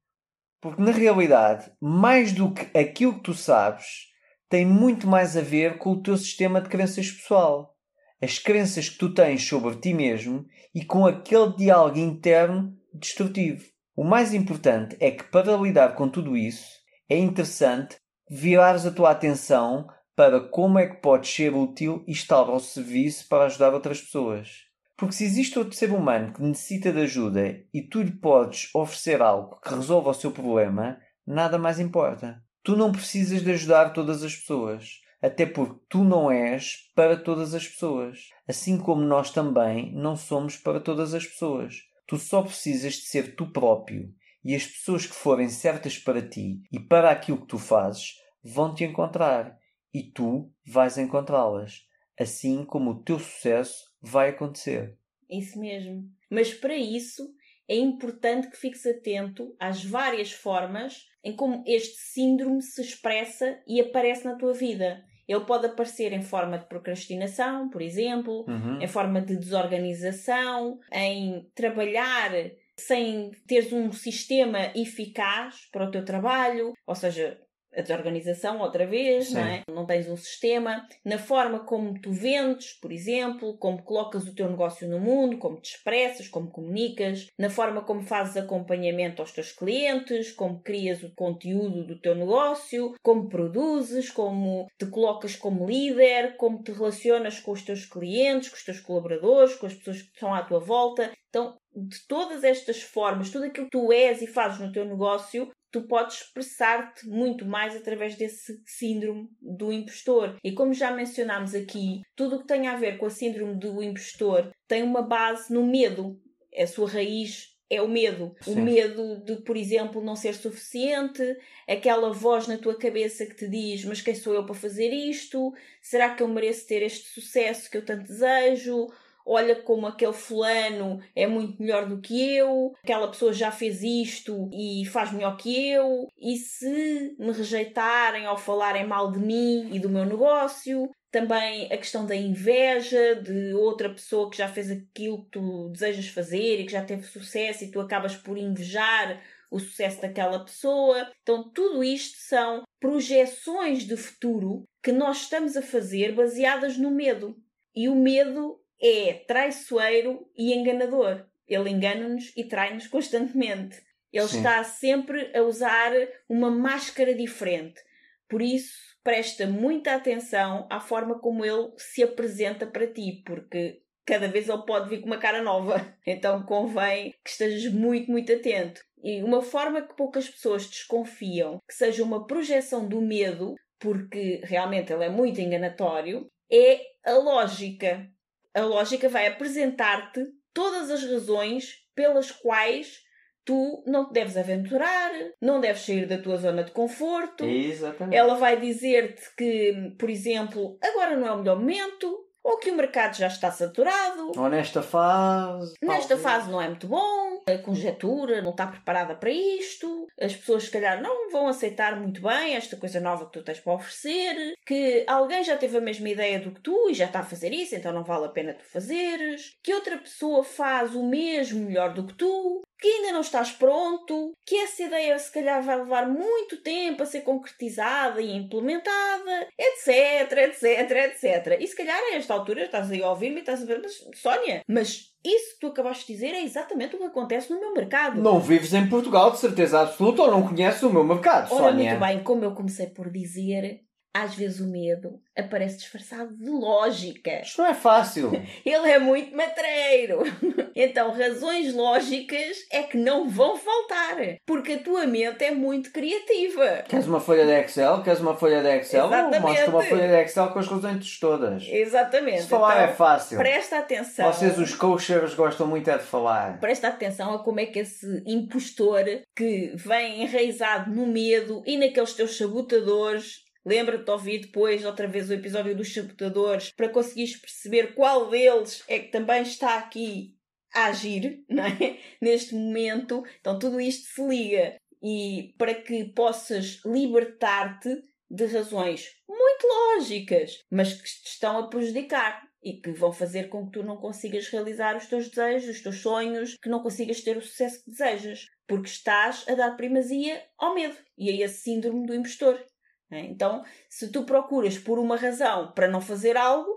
Porque na realidade, mais do que aquilo que tu sabes, tem muito mais a ver com o teu sistema de crenças pessoal. As crenças que tu tens sobre ti mesmo e com aquele diálogo interno destrutivo. O mais importante é que para lidar com tudo isso, é interessante virares a tua atenção para como é que podes ser útil e estar ao serviço para ajudar outras pessoas. Porque se existe outro ser humano que necessita de ajuda e tu lhe podes oferecer algo que resolva o seu problema, nada mais importa. Tu não precisas de ajudar todas as pessoas, até porque tu não és para todas as pessoas, assim como nós também não somos para todas as pessoas. Tu só precisas de ser tu próprio e as pessoas que forem certas para ti e para aquilo que tu fazes vão te encontrar e tu vais encontrá-las, assim como o teu sucesso vai acontecer. Isso mesmo. Mas para isso é importante que fiques atento às várias formas em como este síndrome se expressa e aparece na tua vida. Ele pode aparecer em forma de procrastinação, por exemplo, Uhum. em forma de desorganização, em trabalhar sem teres um sistema eficaz para o teu trabalho, ou seja, a desorganização outra vez, Sim. não é? Não tens um sistema, na forma como tu vendes, por exemplo, como colocas o teu negócio no mundo, como te expressas, como comunicas, na forma como fazes acompanhamento aos teus clientes, como crias o conteúdo do teu negócio, como produzes, como te colocas como líder, como te relacionas com os teus clientes, com os teus colaboradores, com as pessoas que estão à tua volta. Então, de todas estas formas, tudo aquilo que tu és e fazes no teu negócio, tu podes expressar-te muito mais através desse síndrome do impostor. E como já mencionámos aqui, tudo o que tem a ver com a síndrome do impostor tem uma base no medo. A sua raiz é o medo. O Sim. medo de, por exemplo, não ser suficiente, aquela voz na tua cabeça que te diz: Mas quem sou eu para fazer isto? Será que eu mereço ter este sucesso que eu tanto desejo? Olha como aquele fulano é muito melhor do que eu, aquela pessoa já fez isto e faz melhor que eu, e se me rejeitarem ou falarem mal de mim e do meu negócio, também a questão da inveja de outra pessoa que já fez aquilo que tu desejas fazer e que já teve sucesso e tu acabas por invejar o sucesso daquela pessoa. Então, tudo isto são projeções de futuro que nós estamos a fazer baseadas no medo. E o medo é traiçoeiro e enganador. Ele engana-nos e trai-nos constantemente. Ele Sim. está sempre a usar uma máscara diferente. Por isso, presta muita atenção à forma como ele se apresenta para ti, porque cada vez ele pode vir com uma cara nova. Então convém que estejas muito, muito atento. E uma forma que poucas pessoas desconfiam que seja uma projeção do medo, porque realmente ele é muito enganatório, é a lógica. A lógica vai apresentar-te todas as razões pelas quais tu não te deves aventurar, não deves sair da tua zona de conforto. Exatamente. Ela vai dizer-te que, por exemplo, agora não é o melhor momento, ou que o mercado já está saturado, Ou nesta fase. nesta talvez. fase não é muito bom, a conjetura não está preparada para isto, as pessoas se calhar não vão aceitar muito bem esta coisa nova que tu tens para oferecer, que alguém já teve a mesma ideia do que tu e já está a fazer isso, então não vale a pena tu fazeres, que outra pessoa faz o mesmo melhor do que tu, que ainda não estás pronto, que essa ideia se calhar vai levar muito tempo a ser concretizada e implementada, etc, etc, etc. E se calhar a esta altura estás aí a ouvir-me e estás a ver, mas Sónia, mas isso que tu acabaste de dizer é exatamente o que acontece no meu mercado. Não vives em Portugal de certeza absoluta ou não conheces o meu mercado, Ora, Sónia. muito bem, como eu comecei por dizer, às vezes o medo aparece disfarçado de lógica. Isto não é fácil. Ele é muito matreiro. Então, razões lógicas é que não vão faltar. Porque a tua mente é muito criativa. Queres uma folha de Excel? Queres uma folha de Excel? Exatamente. Mostra uma folha de Excel com as razões todas. Exatamente. Se falar Então, é fácil. Presta atenção. Vocês, os coachers, gostam muito é de falar. Presta atenção a como é que esse impostor que vem enraizado no medo e naqueles teus sabotadores. Lembra-te de ouvir depois outra vez o episódio dos sabotadores para conseguires perceber qual deles é que também está aqui a agir, não é? Neste momento. Então tudo isto se liga. E para que possas libertar-te de razões muito lógicas, mas que te estão a prejudicar e que vão fazer com que tu não consigas realizar os teus desejos, os teus sonhos, que não consigas ter o sucesso que desejas, porque estás a dar primazia ao medo e a esse síndrome do impostor. Não é? Então, se tu procuras por uma razão para não fazer algo,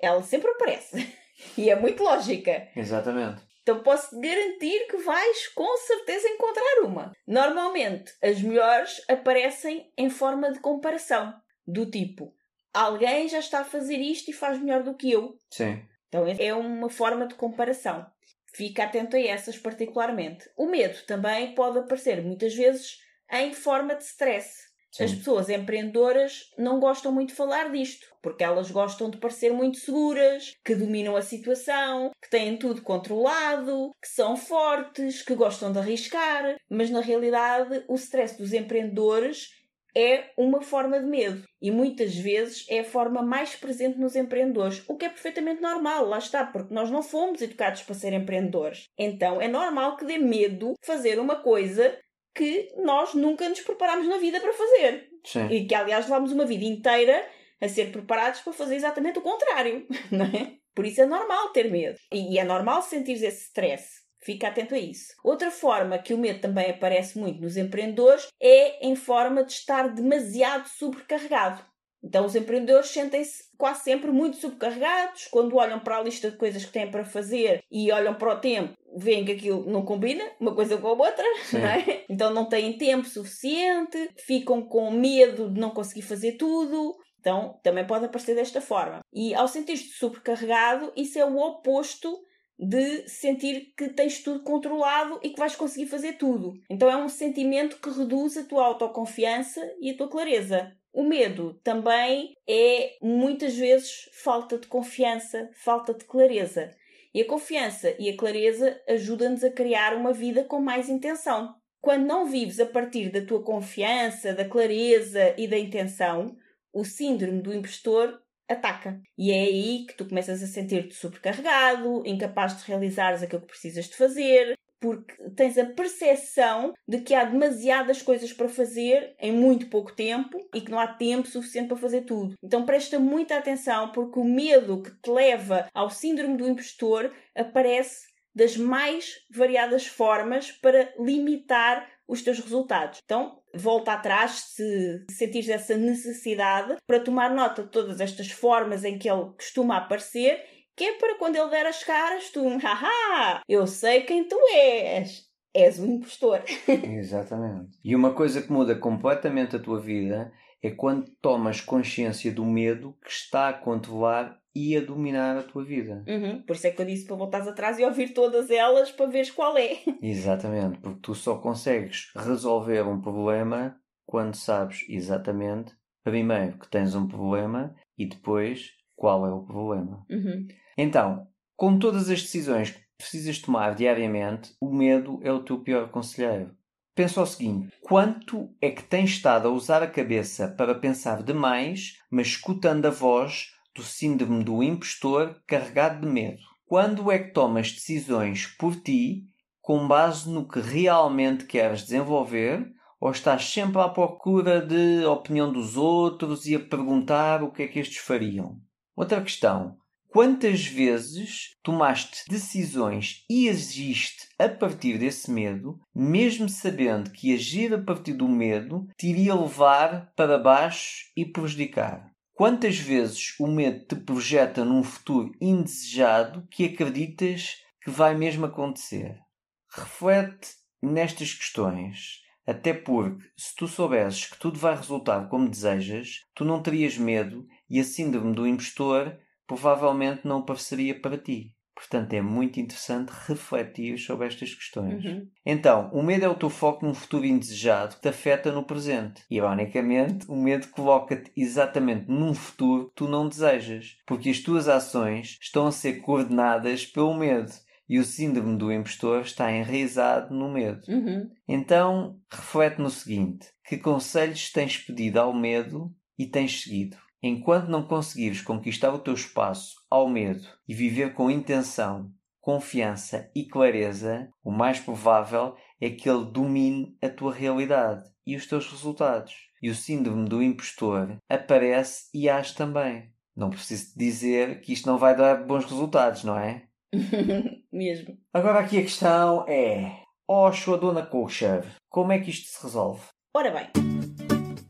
ela sempre aparece. E é muito lógica. Exatamente. Então posso-te garantir que vais com certeza encontrar uma. Normalmente, as melhores aparecem em forma de comparação. Do tipo, alguém já está a fazer isto e faz melhor do que eu. Sim. Então é uma forma de comparação. Fica atento a essas particularmente. O medo também pode aparecer muitas vezes em forma de stress. Sim. As pessoas empreendedoras não gostam muito de falar disto, porque elas gostam de parecer muito seguras, que dominam a situação, que têm tudo controlado, que são fortes, que gostam de arriscar, mas na realidade o stress dos empreendedores é uma forma de medo e muitas vezes é a forma mais presente nos empreendedores, o que é perfeitamente normal, lá está, porque nós não fomos educados para ser empreendedores. Então é normal que dê medo fazer uma coisa que nós nunca nos preparámos na vida para fazer. Sim. E que, aliás, levámos uma vida inteira a ser preparados para fazer exatamente o contrário, não é? Por isso é normal ter medo. E é normal sentir esse stress. Fica atento a isso. Outra forma que o medo também aparece muito nos empreendedores é em forma de estar demasiado sobrecarregado. Então, os empreendedores sentem-se quase sempre muito sobrecarregados quando olham para a lista de coisas que têm para fazer e olham para o tempo, veem que aquilo não combina uma coisa com a outra, não é? Então, não têm tempo suficiente, ficam com medo de não conseguir fazer tudo. Então, também pode aparecer desta forma. E ao sentir-te sobrecarregado, isso é o oposto de sentir que tens tudo controlado e que vais conseguir fazer tudo. Então é um sentimento que reduz a tua autoconfiança e a tua clareza. O medo também é muitas vezes falta de confiança, falta de clareza. E a confiança e a clareza ajudam-nos a criar uma vida com mais intenção. Quando não vives a partir da tua confiança, da clareza e da intenção, o síndrome do impostor ataca. E é aí que tu começas a sentir-te sobrecarregado, incapaz de realizares aquilo que precisas de fazer, porque tens a percepção de que há demasiadas coisas para fazer em muito pouco tempo e que não há tempo suficiente para fazer tudo. Então presta muita atenção porque o medo que te leva ao síndrome do impostor aparece das mais variadas formas para limitar os teus resultados. Então, volta atrás se sentires essa necessidade para tomar nota de todas estas formas em que ele costuma aparecer, que é para quando ele der as caras, tu, haha, eu sei quem tu és. És o impostor. Exatamente. E uma coisa que muda completamente a tua vida é quando tomas consciência do medo que está a controlar e a dominar a tua vida. Uhum, Por isso é que eu disse para voltares atrás e ouvir todas elas para veres qual é. Exatamente, porque tu só consegues resolver um problema quando sabes exatamente, primeiro, que tens um problema e depois qual é o problema. Uhum. Então, com todas as decisões que precisas tomar diariamente, o medo é o teu pior conselheiro. Pensa o seguinte: quanto é que tens estado a usar a cabeça para pensar demais, mas escutando a voz do síndrome do impostor carregado de medo? Quando é que tomas decisões por ti com base no que realmente queres desenvolver ou estás sempre à procura de opinião dos outros e a perguntar o que é que estes fariam? Outra questão: quantas vezes tomaste decisões e agiste a partir desse medo, mesmo sabendo que agir a partir do medo te iria levar para baixo e prejudicar? Quantas vezes o medo te projeta num futuro indesejado que acreditas que vai mesmo acontecer? Reflete nestas questões até porque, se tu soubesses que tudo vai resultar como desejas, tu não terias medo e a síndrome do impostor provavelmente não apareceria para ti. Portanto, é muito interessante refletir sobre estas questões. Uhum. Então, o medo é o teu foco num futuro indesejado que te afeta no presente. Ironicamente, o medo coloca-te exatamente num futuro que tu não desejas, porque as tuas ações estão a ser coordenadas pelo medo e o síndrome do impostor está enraizado no medo. Uhum. Então, reflete no seguinte: que conselhos tens pedido ao medo e tens seguido? Enquanto não conseguires conquistar o teu espaço ao medo e viver com intenção, confiança e clareza, o mais provável é que ele domine a tua realidade e os teus resultados. E o síndrome do impostor aparece e age também. Não preciso dizer que isto não vai dar bons resultados, não é? Mesmo. Agora aqui a questão é: ó, oh, Dona Kosher, como é que isto se resolve? Ora bem,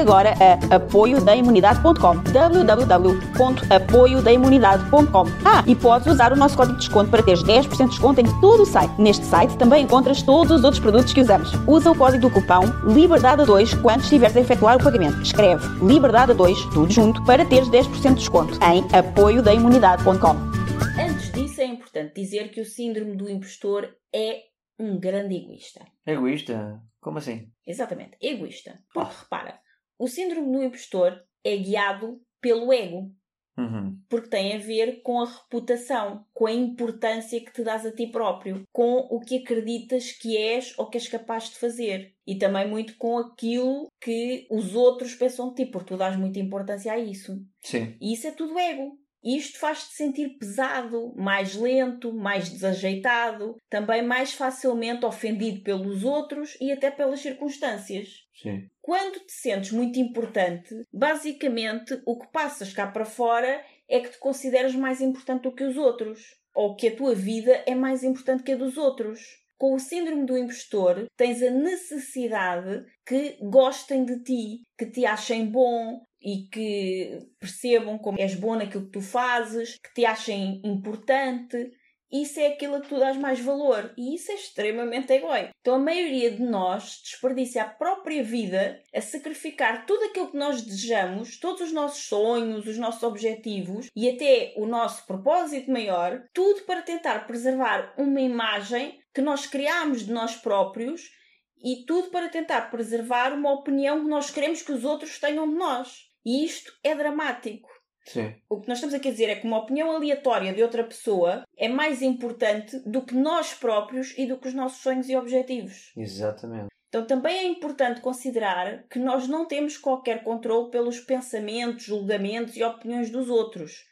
agora a apoiodaimunidade.com www.apoiodaimunidade.com Ah, e podes usar o nosso código de desconto para teres 10% de desconto em todo o site. Neste site também encontras todos os outros produtos que usamos. Usa o código do cupão LIBERDADE2 quando estiveres a efetuar o pagamento. Escreve LIBERDADE2, tudo junto, para teres 10% de desconto em apoiodaimunidade.com Antes disso, é importante dizer que o síndrome do impostor é um grande egoísta. Egoísta? Como assim? Exatamente, egoísta. Porque repara, o síndrome do impostor é guiado pelo ego. Uhum. Porque tem a ver com a reputação, com a importância que te dás a ti próprio, com o que acreditas que és ou que és capaz de fazer. E também muito com aquilo que os outros pensam de ti, porque tu dás muita importância a isso. Sim. E isso é tudo ego. Isto faz-te sentir pesado, mais lento, mais desajeitado, também mais facilmente ofendido pelos outros e até pelas circunstâncias. Sim. Quando te sentes muito importante, basicamente o que passas cá para fora é que te consideras mais importante do que os outros. ou que a tua vida é mais importante que a dos outros. Com o síndrome do impostor, tens a necessidade que gostem de ti, que te achem bom e que percebam como és bom naquilo que tu fazes, que te achem importante isso é aquilo a que tu dás mais valor. E isso é extremamente egoísta. Então a maioria de nós desperdiça a própria vida a sacrificar tudo aquilo que nós desejamos, todos os nossos sonhos, os nossos objetivos e até o nosso propósito maior, tudo para tentar preservar uma imagem que nós criamos de nós próprios e tudo para tentar preservar uma opinião que nós queremos que os outros tenham de nós. E isto é dramático. Sim. O que nós estamos aqui a dizer é que uma opinião aleatória de outra pessoa é mais importante do que nós próprios e do que os nossos sonhos e objetivos. Exatamente. Então também é importante considerar que nós não temos qualquer controle pelos pensamentos, julgamentos e opiniões dos outros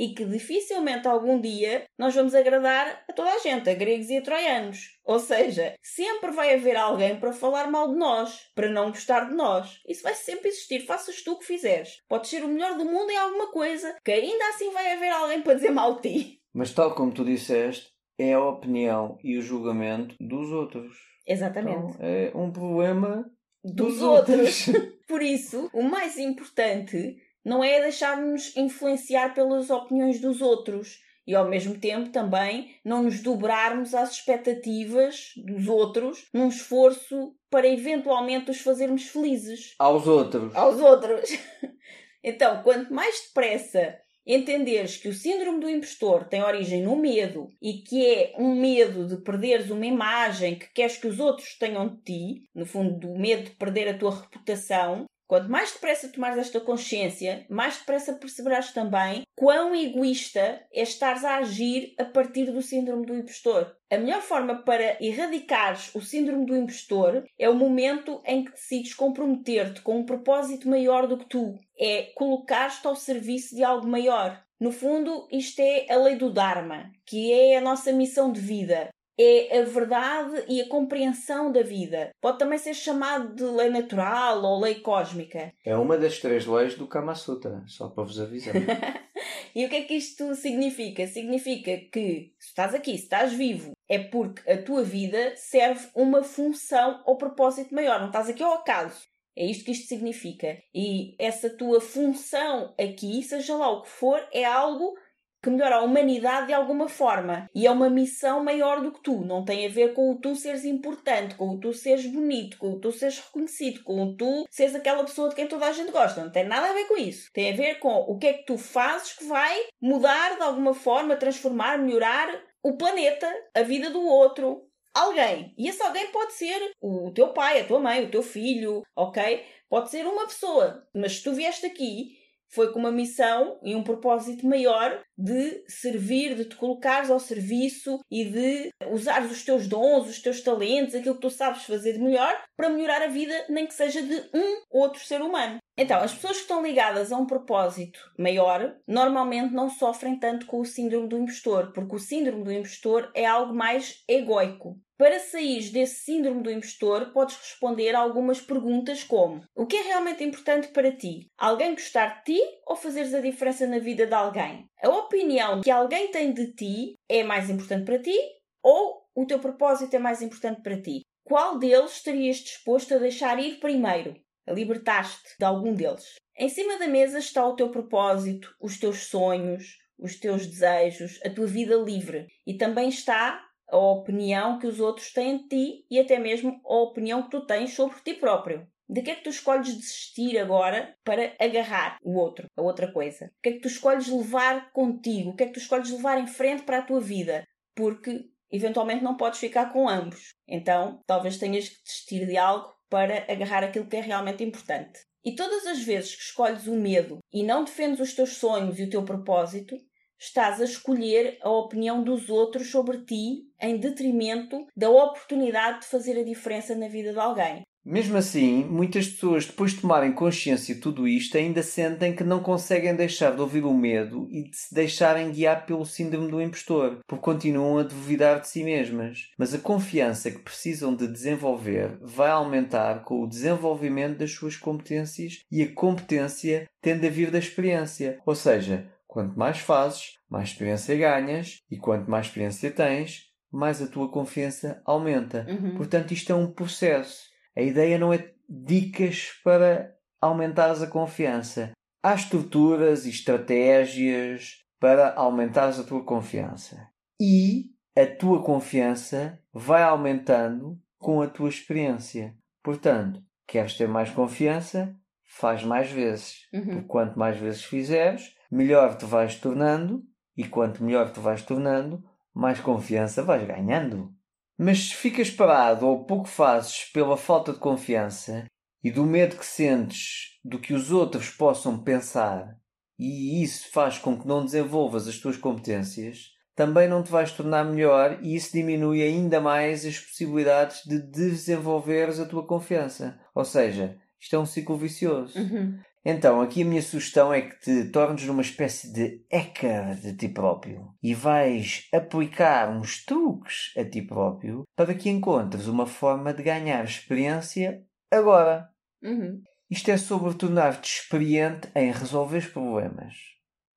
e que dificilmente algum dia nós vamos agradar a toda a gente, a gregos e a troianos. Ou seja, sempre vai haver alguém para falar mal de nós, para não gostar de nós. Isso vai sempre existir, faças tu o que fizeres. Podes ser o melhor do mundo em alguma coisa, que ainda assim vai haver alguém para dizer mal de ti. Mas tal como tu disseste, é a opinião e o julgamento dos outros. Exatamente. Então, é um problema dos, dos outros. outros. Por isso, o mais importante não é deixar-nos influenciar pelas opiniões dos outros e ao mesmo tempo também não nos dobrarmos às expectativas dos outros num esforço para eventualmente os fazermos felizes. Aos outros. Aos outros. então, quanto mais depressa entenderes que o síndrome do impostor tem origem no medo e que é um medo de perderes uma imagem que queres que os outros tenham de ti, no fundo, do medo de perder a tua reputação, Quanto mais depressa tomares esta consciência, mais depressa perceberás também quão egoísta é estares a agir a partir do síndrome do impostor. A melhor forma para erradicares o síndrome do impostor é o momento em que decides comprometer-te com um propósito maior do que tu. É colocar-te ao serviço de algo maior. No fundo, isto é a lei do Dharma, que é a nossa missão de vida é a verdade e a compreensão da vida. Pode também ser chamado de lei natural ou lei cósmica. É uma das três leis do Kama Sutra, só para vos avisar. e o que é que isto significa? Significa que se estás aqui, se estás vivo, é porque a tua vida serve uma função ou propósito maior. Não estás aqui ao acaso. É isto que isto significa. E essa tua função aqui, seja lá o que for, é algo que melhora a humanidade de alguma forma. E é uma missão maior do que tu. Não tem a ver com o tu seres importante, com o tu seres bonito, com o tu seres reconhecido, com o tu seres aquela pessoa de quem toda a gente gosta. Não tem nada a ver com isso. Tem a ver com o que é que tu fazes que vai mudar de alguma forma, transformar, melhorar o planeta, a vida do outro, alguém. E esse alguém pode ser o teu pai, a tua mãe, o teu filho, ok? Pode ser uma pessoa. Mas se tu vieste aqui foi com uma missão e um propósito maior de servir, de te colocares ao serviço e de usares os teus dons, os teus talentos, aquilo que tu sabes fazer de melhor para melhorar a vida, nem que seja de um outro ser humano. Então, as pessoas que estão ligadas a um propósito maior normalmente não sofrem tanto com o síndrome do impostor, porque o síndrome do impostor é algo mais egoico. Para sair desse síndrome do impostor, podes responder a algumas perguntas como: O que é realmente importante para ti? Alguém gostar de ti ou fazeres a diferença na vida de alguém? A opinião que alguém tem de ti é mais importante para ti ou o teu propósito é mais importante para ti? Qual deles estarias disposto a deixar ir primeiro? A libertar-te de algum deles? Em cima da mesa está o teu propósito, os teus sonhos, os teus desejos, a tua vida livre. E também está a opinião que os outros têm de ti e até mesmo a opinião que tu tens sobre ti próprio. De que é que tu escolhes desistir agora para agarrar o outro, a outra coisa? O que é que tu escolhes levar contigo? O que é que tu escolhes levar em frente para a tua vida? Porque eventualmente não podes ficar com ambos. Então, talvez tenhas que desistir de algo para agarrar aquilo que é realmente importante. E todas as vezes que escolhes o medo e não defendes os teus sonhos e o teu propósito, estás a escolher a opinião dos outros sobre ti em detrimento da oportunidade de fazer a diferença na vida de alguém. Mesmo assim, muitas pessoas, depois de tomarem consciência de tudo isto, ainda sentem que não conseguem deixar de ouvir o medo e de se deixarem guiar pelo síndrome do impostor, porque continuam a duvidar de si mesmas. Mas a confiança que precisam de desenvolver vai aumentar com o desenvolvimento das suas competências e a competência tende a vir da experiência. Ou seja, Quanto mais fazes, mais experiência ganhas, e quanto mais experiência tens, mais a tua confiança aumenta. Uhum. Portanto, isto é um processo. A ideia não é dicas para aumentares a confiança. Há estruturas e estratégias para aumentares a tua confiança. E a tua confiança vai aumentando com a tua experiência. Portanto, queres ter mais confiança? Faz mais vezes. Uhum. Porque quanto mais vezes fizeres, melhor te vais tornando. E quanto melhor te vais tornando, mais confiança vais ganhando. Mas se ficas parado ou pouco fazes pela falta de confiança e do medo que sentes do que os outros possam pensar, e isso faz com que não desenvolvas as tuas competências, também não te vais tornar melhor e isso diminui ainda mais as possibilidades de desenvolveres a tua confiança. Ou seja, isto é um ciclo vicioso. Uhum. Então, aqui a minha sugestão é que te tornes numa espécie de hacker de ti próprio e vais aplicar uns truques a ti próprio para que encontres uma forma de ganhar experiência agora. Uhum. Isto é sobre tornar-te experiente em resolver problemas.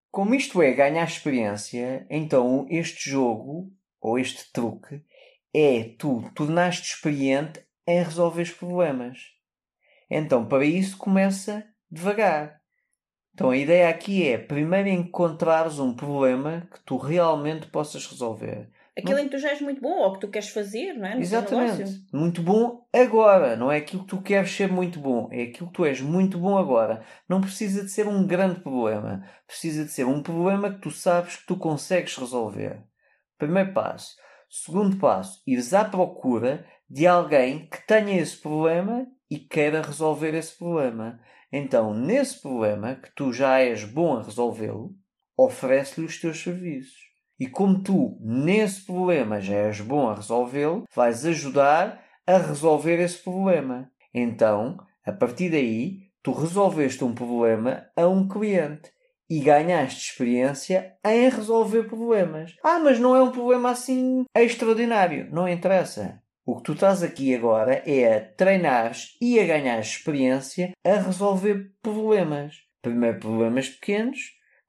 Como isto é ganhar experiência, então este jogo, ou este truque, é tu tornar-te experiente em resolver problemas. Então, para isso, começa devagar. Então, a ideia aqui é primeiro encontrares um problema que tu realmente possas resolver. Aquilo em que tu já és muito bom ou que tu queres fazer, não é? No Exatamente. Muito bom agora. Não é aquilo que tu queres ser muito bom. É aquilo que tu és muito bom agora. Não precisa de ser um grande problema. Precisa de ser um problema que tu sabes que tu consegues resolver. Primeiro passo. Segundo passo, ires à procura de alguém que tenha esse problema e queira resolver esse problema. Então, nesse problema que tu já és bom a resolvê-lo, oferece-lhe os teus serviços. E como tu, nesse problema, já és bom a resolvê-lo, vais ajudar a resolver esse problema. Então, a partir daí, tu resolveste um problema a um cliente e ganhaste experiência em resolver problemas. Ah, mas não é um problema assim extraordinário. Não interessa. O que tu estás aqui agora é a treinares e a ganhar experiência a resolver problemas. Primeiro problemas pequenos,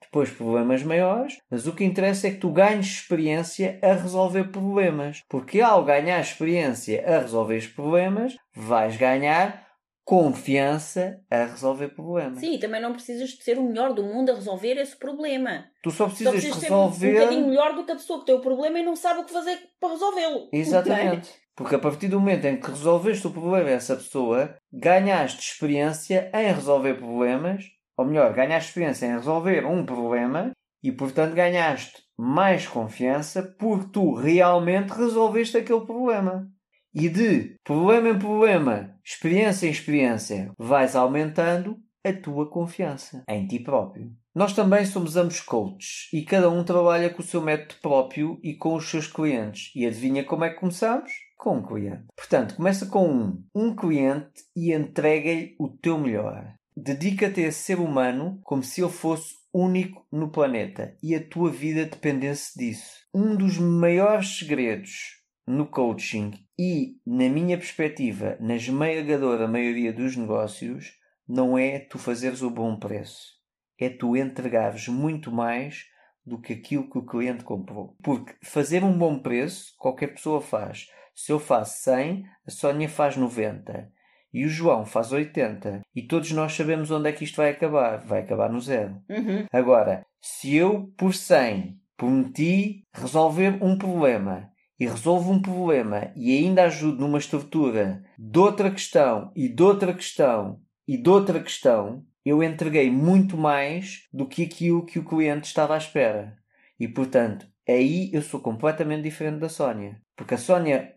depois problemas maiores, mas o que interessa é que tu ganhes experiência a resolver problemas. Porque ao ganhar experiência a resolver os problemas, vais ganhar confiança a resolver problemas. Sim, e também não precisas de ser o melhor do mundo a resolver esse problema. Tu só Só precisas de precisas ser resolver. um bocadinho melhor do que a pessoa que tem o problema e não sabe o que fazer para resolvê-lo. Exatamente. Porque a partir do momento em que resolveste o problema a essa pessoa, ganhaste experiência em resolver problemas, ou melhor, ganhaste experiência em resolver um problema e, portanto, ganhaste mais confiança porque tu realmente resolveste aquele problema. E de problema em problema, experiência em experiência, vais aumentando a tua confiança em ti próprio. Nós também somos ambos coaches e cada um trabalha com o seu método próprio e com os seus clientes. E adivinha como é que começamos? Com um cliente. Portanto, começa com um, um cliente e entrega-lhe o teu melhor. Dedica-te a esse ser humano como se ele fosse único no planeta e a tua vida dependesse disso. Um dos maiores segredos no coaching e, na minha perspectiva, na esmagadora maioria dos negócios, não é tu fazeres o bom preço. É tu entregares muito mais do que aquilo que o cliente comprou. Porque fazer um bom preço, qualquer pessoa faz. Se eu faço 100, a Sónia faz 90. E o João faz 80. E todos nós sabemos onde é que isto vai acabar. Vai acabar no zero. Uhum. Agora, se eu, por 100, prometi resolver um problema e resolvo um problema e ainda ajudo numa estrutura de outra questão e de outra questão e de outra questão, eu entreguei muito mais do que aquilo que o cliente estava à espera. E portanto, aí eu sou completamente diferente da Sónia. Porque a Sónia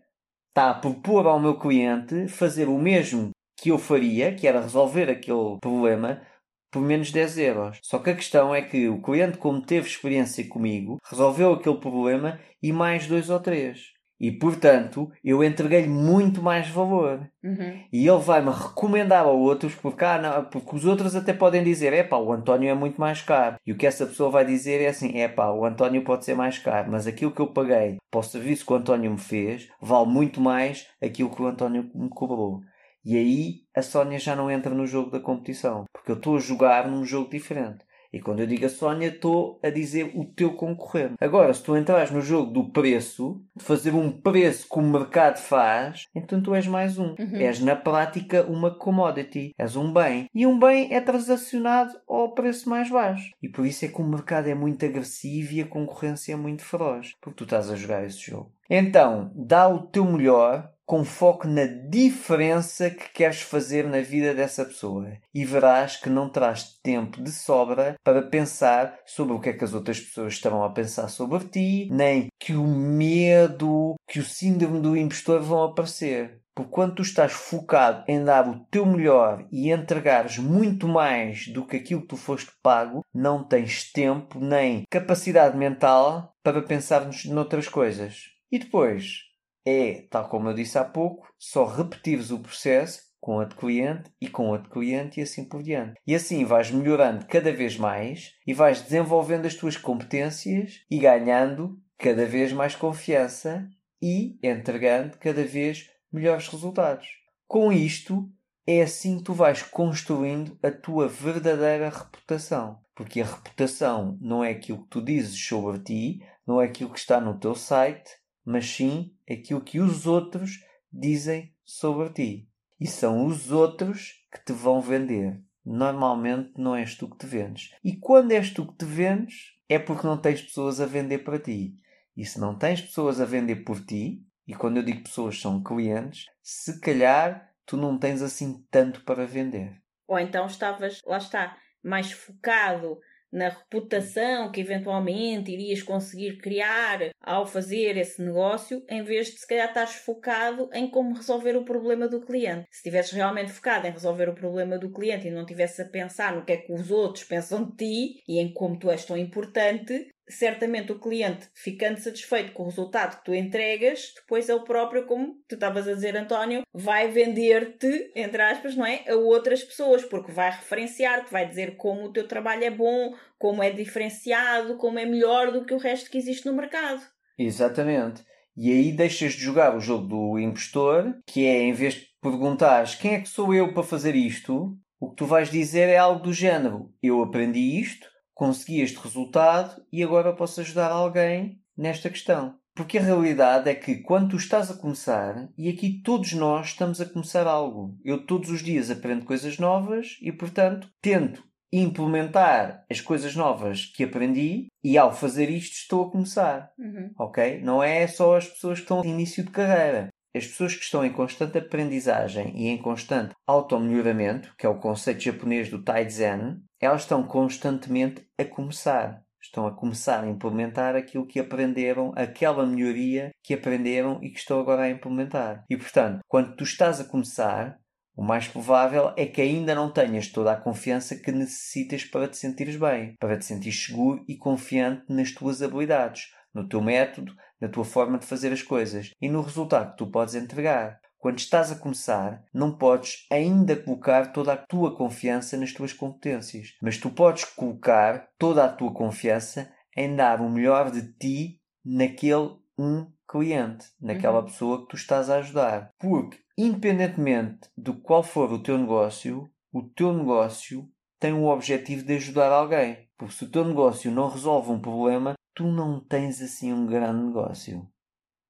está a propor ao meu cliente fazer o mesmo que eu faria, que era resolver aquele problema, por menos 10 euros. Só que a questão é que o cliente, como teve experiência comigo, resolveu aquele problema e mais dois ou três. E portanto, eu entreguei-lhe muito mais valor. Uhum. E ele vai-me recomendar a outros, porque, ah, não, porque os outros até podem dizer: é pá, o António é muito mais caro. E o que essa pessoa vai dizer é assim: é pá, o António pode ser mais caro, mas aquilo que eu paguei para o serviço que o António me fez vale muito mais aquilo que o António me cobrou. E aí a Sónia já não entra no jogo da competição, porque eu estou a jogar num jogo diferente. E quando eu digo a Sónia, estou a dizer o teu concorrente. Agora, se tu entras no jogo do preço, de fazer um preço que o mercado faz, então tu és mais um. Uhum. És, na prática, uma commodity. És um bem. E um bem é transacionado ao preço mais baixo. E por isso é que o mercado é muito agressivo e a concorrência é muito feroz. Porque tu estás a jogar esse jogo. Então, dá o teu melhor com foco na diferença que queres fazer na vida dessa pessoa e verás que não terás tempo de sobra para pensar sobre o que é que as outras pessoas estarão a pensar sobre ti, nem que o medo, que o síndrome do impostor vão aparecer. Porque quando tu estás focado em dar o teu melhor e entregares muito mais do que aquilo que tu foste pago, não tens tempo nem capacidade mental para pensar noutras coisas. E depois, é, tal como eu disse há pouco, só repetires o processo com outro cliente e com outro cliente e assim por diante. E assim vais melhorando cada vez mais e vais desenvolvendo as tuas competências e ganhando cada vez mais confiança e entregando cada vez melhores resultados. Com isto, é assim que tu vais construindo a tua verdadeira reputação. Porque a reputação não é aquilo que tu dizes sobre ti, não é aquilo que está no teu site, mas sim aquilo que os outros dizem sobre ti. E são os outros que te vão vender. Normalmente não és tu que te vendes. E quando és tu que te vendes, é porque não tens pessoas a vender para ti. E se não tens pessoas a vender por ti, e quando eu digo pessoas são clientes, se calhar tu não tens assim tanto para vender. Ou então estavas, lá está, mais focado na reputação que eventualmente irias conseguir criar ao fazer esse negócio, em vez de se calhar estares focado em como resolver o problema do cliente. Se estivesses realmente focado em resolver o problema do cliente e não estivesse a pensar no que é que os outros pensam de ti e em como tu és tão importante, certamente o cliente, ficando satisfeito com o resultado que tu entregas, depois ele próprio, como tu estavas a dizer, António, vai vender-te, entre aspas, não é? A outras pessoas, porque vai referenciar-te, vai dizer como o teu trabalho é bom, como é diferenciado, como é melhor do que o resto que existe no mercado. Exatamente. E aí deixas de jogar o jogo do impostor, que é em vez de perguntares quem é que sou eu para fazer isto, o que tu vais dizer é algo do género: eu aprendi isto, consegui este resultado e agora posso ajudar alguém nesta questão. Porque a realidade é que quando tu estás a começar, e aqui todos nós estamos a começar algo, eu todos os dias aprendo coisas novas e, portanto, tento implementar as coisas novas que aprendi e ao fazer isto estou a começar. Uhum. Ok? Não é só as pessoas que estão em início de carreira. As pessoas que estão em constante aprendizagem e em constante automelhoramento, que é o conceito japonês do Taizen, elas estão constantemente a começar. Estão a começar a implementar aquilo que aprenderam, aquela melhoria que aprenderam e que estão agora a implementar. E portanto, quando tu estás a começar, o mais provável é que ainda não tenhas toda a confiança que necessitas para te sentires bem, para te sentir seguro e confiante nas tuas habilidades, no teu método, na tua forma de fazer as coisas e no resultado que tu podes entregar. Quando estás a começar, não podes ainda colocar toda a tua confiança nas tuas competências, mas tu podes colocar toda a tua confiança em dar o melhor de ti naquele um cliente, naquela Uhum. pessoa que tu estás a ajudar. Porque, independentemente de qual for o teu negócio, o teu negócio tem o objetivo de ajudar alguém. Porque se o teu negócio não resolve um problema, tu não tens assim um grande negócio.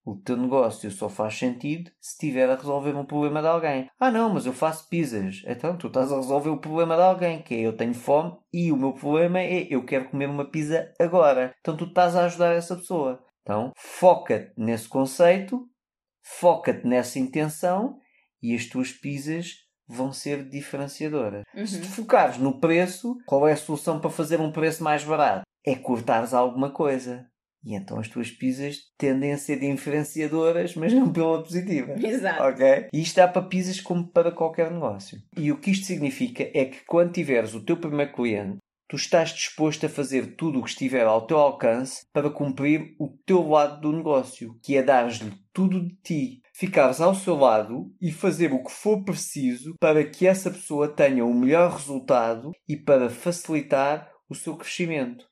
O teu negócio só faz sentido se estiver a resolver um problema de alguém. Ah, não, mas eu faço pizzas. Então tu estás a resolver o problema de alguém, que é eu tenho fome e o meu problema é eu quero comer uma pizza agora. Então tu estás a ajudar essa pessoa. Então foca-te nesse conceito, foca-te nessa intenção e as tuas pizzas vão ser diferenciadoras. Se Uhum. te focares no preço, qual é a solução para fazer um preço mais barato? É cortares alguma coisa. E então as tuas pizzas tendem a ser diferenciadoras, mas não pela positiva. Exato. Ok? E isto dá para pizzas como para qualquer negócio. E o que isto significa é que quando tiveres o teu primeiro cliente, tu estás disposto a fazer tudo o que estiver ao teu alcance para cumprir o teu lado do negócio, que é dar-lhe tudo de ti. Ficares ao seu lado e fazer o que for preciso para que essa pessoa tenha o melhor resultado e para facilitar o seu crescimento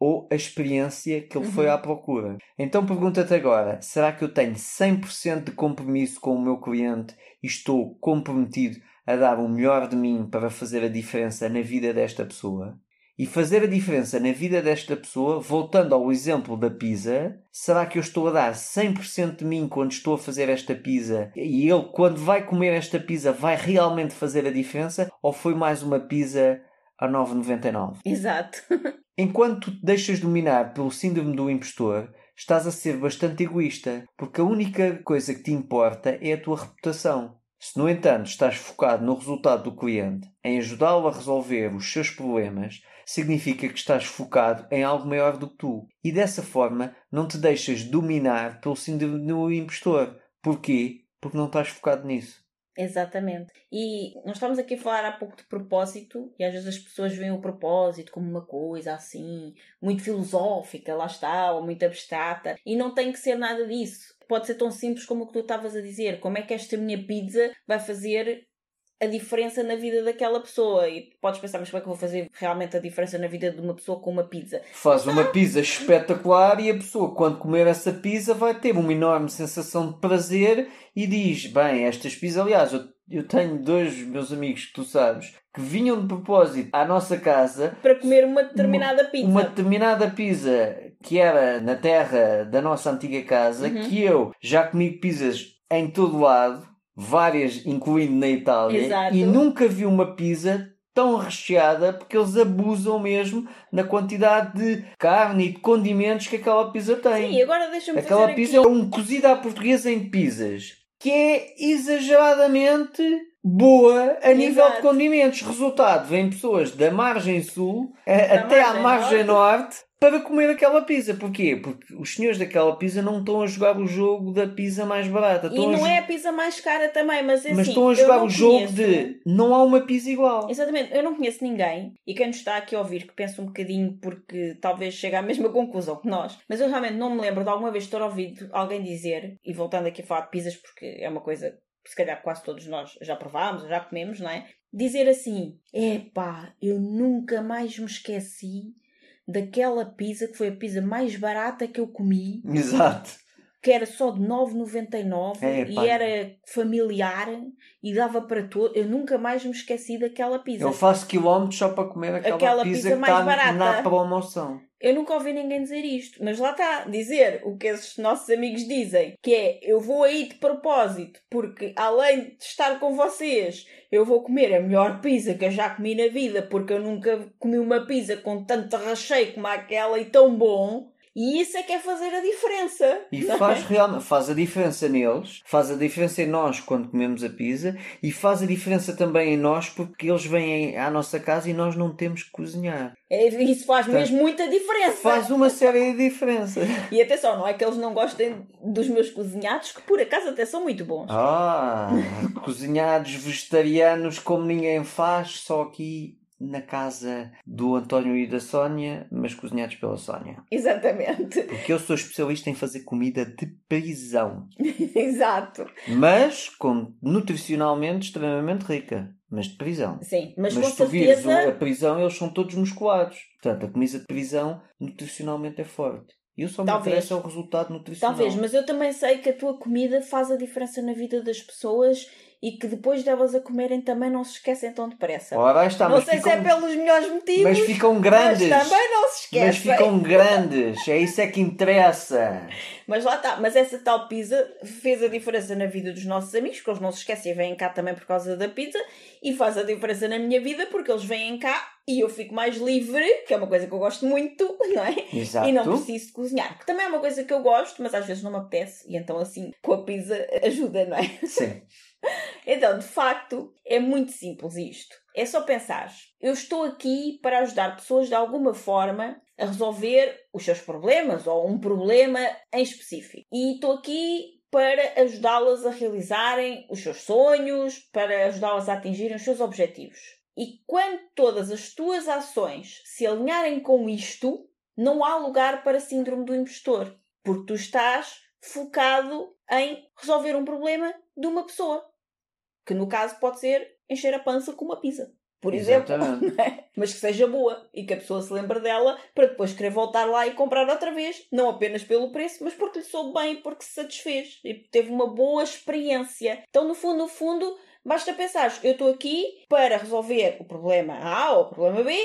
ou a experiência que ele foi Uhum. à procura. Então pergunta-te agora: será que eu tenho 100% de compromisso com o meu cliente e estou comprometido a dar o melhor de mim para fazer a diferença na vida desta pessoa? e fazer a diferença na vida desta pessoa, voltando ao exemplo da pizza, será que eu estou a dar 100% de mim quando estou a fazer esta pizza e ele, quando vai comer esta pizza, vai realmente fazer a diferença? Ou foi mais uma pizza a 9,99? Exato. Enquanto te deixas dominar pelo síndrome do impostor, estás a ser bastante egoísta, porque a única coisa que te importa é a tua reputação. Se, no entanto, estás focado no resultado do cliente, em ajudá-lo a resolver os seus problemas, significa que estás focado em algo maior do que tu. E dessa forma não te deixas dominar pelo síndrome do impostor. Porquê? Porque não estás focado nisso. Exatamente. E nós estamos aqui a falar há pouco de propósito, e às vezes as pessoas veem o propósito como uma coisa assim, muito filosófica, lá está, ou muito abstrata, e não tem que ser nada disso. Pode ser tão simples como o que tu estavas a dizer. Como é que esta minha pizza vai fazer a diferença na vida daquela pessoa. E podes pensar, mas como é que eu vou fazer realmente a diferença na vida de uma pessoa com uma pizza? Faz uma pizza espetacular e a pessoa, quando comer essa pizza, vai ter uma enorme sensação de prazer e diz: Bem, estas pizzas, aliás, eu, eu tenho dois meus amigos que tu sabes que vinham de propósito à nossa casa para comer uma determinada pizza. Uma determinada pizza que era na terra da nossa antiga casa, uhum. que eu já comi pizzas em todo lado várias, incluindo na Itália, Exato. e nunca vi uma pizza tão recheada porque eles abusam mesmo na quantidade de carne e de condimentos que aquela pizza tem. Sim, agora deixa-me Aquela pizza aqui... é um cozido à portuguesa em pizzas que é exageradamente boa a nível de condimentos. Resultado, vêm pessoas da margem sul da até margem à margem norte. norte para comer aquela pizza. Porquê? Porque os senhores daquela pizza não estão a jogar o jogo da pizza mais barata. e não a... é a pizza mais cara também, mas é Mas assim, estão a jogar o jogo de não há uma pizza igual. Exatamente. Eu não conheço ninguém, e quem nos está aqui a ouvir, que pensa um bocadinho porque talvez chegue à mesma conclusão que nós, mas eu realmente não me lembro de alguma vez ter ouvido alguém dizer, e voltando aqui a falar de pizzas porque é uma coisa se calhar quase todos nós já provámos, já comemos, não é? Dizer assim: epá, eu nunca mais me esqueci daquela pizza que foi a pizza mais barata que eu comi. Exato. Que era só de 9,99 é, e era familiar e dava para todo. Eu nunca mais me esqueci daquela pizza. Eu faço quilómetros só para comer aquela, aquela pizza, pizza mais barata. na promoção. Eu nunca ouvi ninguém dizer isto, mas lá está, dizer o que esses nossos amigos dizem, que é eu vou aí de propósito, porque além de estar com vocês, eu vou comer a melhor pizza que eu já comi na vida, porque eu nunca comi uma pizza com tanto recheio como aquela e tão bom. E isso é que é fazer a diferença. E faz, é? realmente, faz a diferença neles, faz a diferença em nós quando comemos a pizza e faz a diferença também em nós porque eles vêm à nossa casa e nós não temos que cozinhar. É, isso faz Portanto, mesmo muita diferença. Faz uma série de diferenças. E atenção, não é que eles não gostem dos meus cozinhados, que por acaso até são muito bons. Ah, cozinhados vegetarianos como ninguém faz, só aqui na casa do António e da Sónia, mas cozinhados pela Sónia. Exatamente. Porque eu sou especialista em fazer comida de prisão. Exato. Mas com nutricionalmente extremamente rica. Mas de prisão. Sim, mas, mas com tu certeza... vires a prisão, eles são todos musculados. Portanto, a comida de prisão nutricionalmente é forte. Eu só me Talvez. interessa o resultado nutricional. Talvez, mas eu também sei que a tua comida faz a diferença na vida das pessoas e que depois delas a comerem também não se esquecem tão depressa. Ora, está, não sei ficam, se é pelos melhores motivos. Mas ficam grandes. Mas também não se esquecem. Mas ficam grandes. É isso é que interessa. Mas lá está. Mas essa tal pizza fez a diferença na vida dos nossos amigos, porque eles não se esquecem e vêm cá também por causa da pizza. E faz a diferença na minha vida porque eles vêm cá e eu fico mais livre, que é uma coisa que eu gosto muito, não é? Exato. E não preciso de cozinhar. Que também é uma coisa que eu gosto, mas às vezes não me apetece. E então assim, com a pizza ajuda, não é? Sim. Então, de facto, é muito simples isto. É só pensar: eu estou aqui para ajudar pessoas de alguma forma a resolver os seus problemas ou um problema em específico. E estou aqui para ajudá-las a realizarem os seus sonhos, para ajudá-las a atingirem os seus objetivos. E quando todas as tuas ações se alinharem com isto, não há lugar para síndrome do impostor, porque tu estás focado em resolver um problema de uma pessoa. Que no caso pode ser encher a pança com uma pizza. Por exemplo, é? mas que seja boa e que a pessoa se lembre dela para depois querer voltar lá e comprar outra vez, não apenas pelo preço, mas porque lhe soube bem, porque se satisfez e teve uma boa experiência. Então, no fundo, no fundo, basta pensar: eu estou aqui para resolver o problema A ou o problema B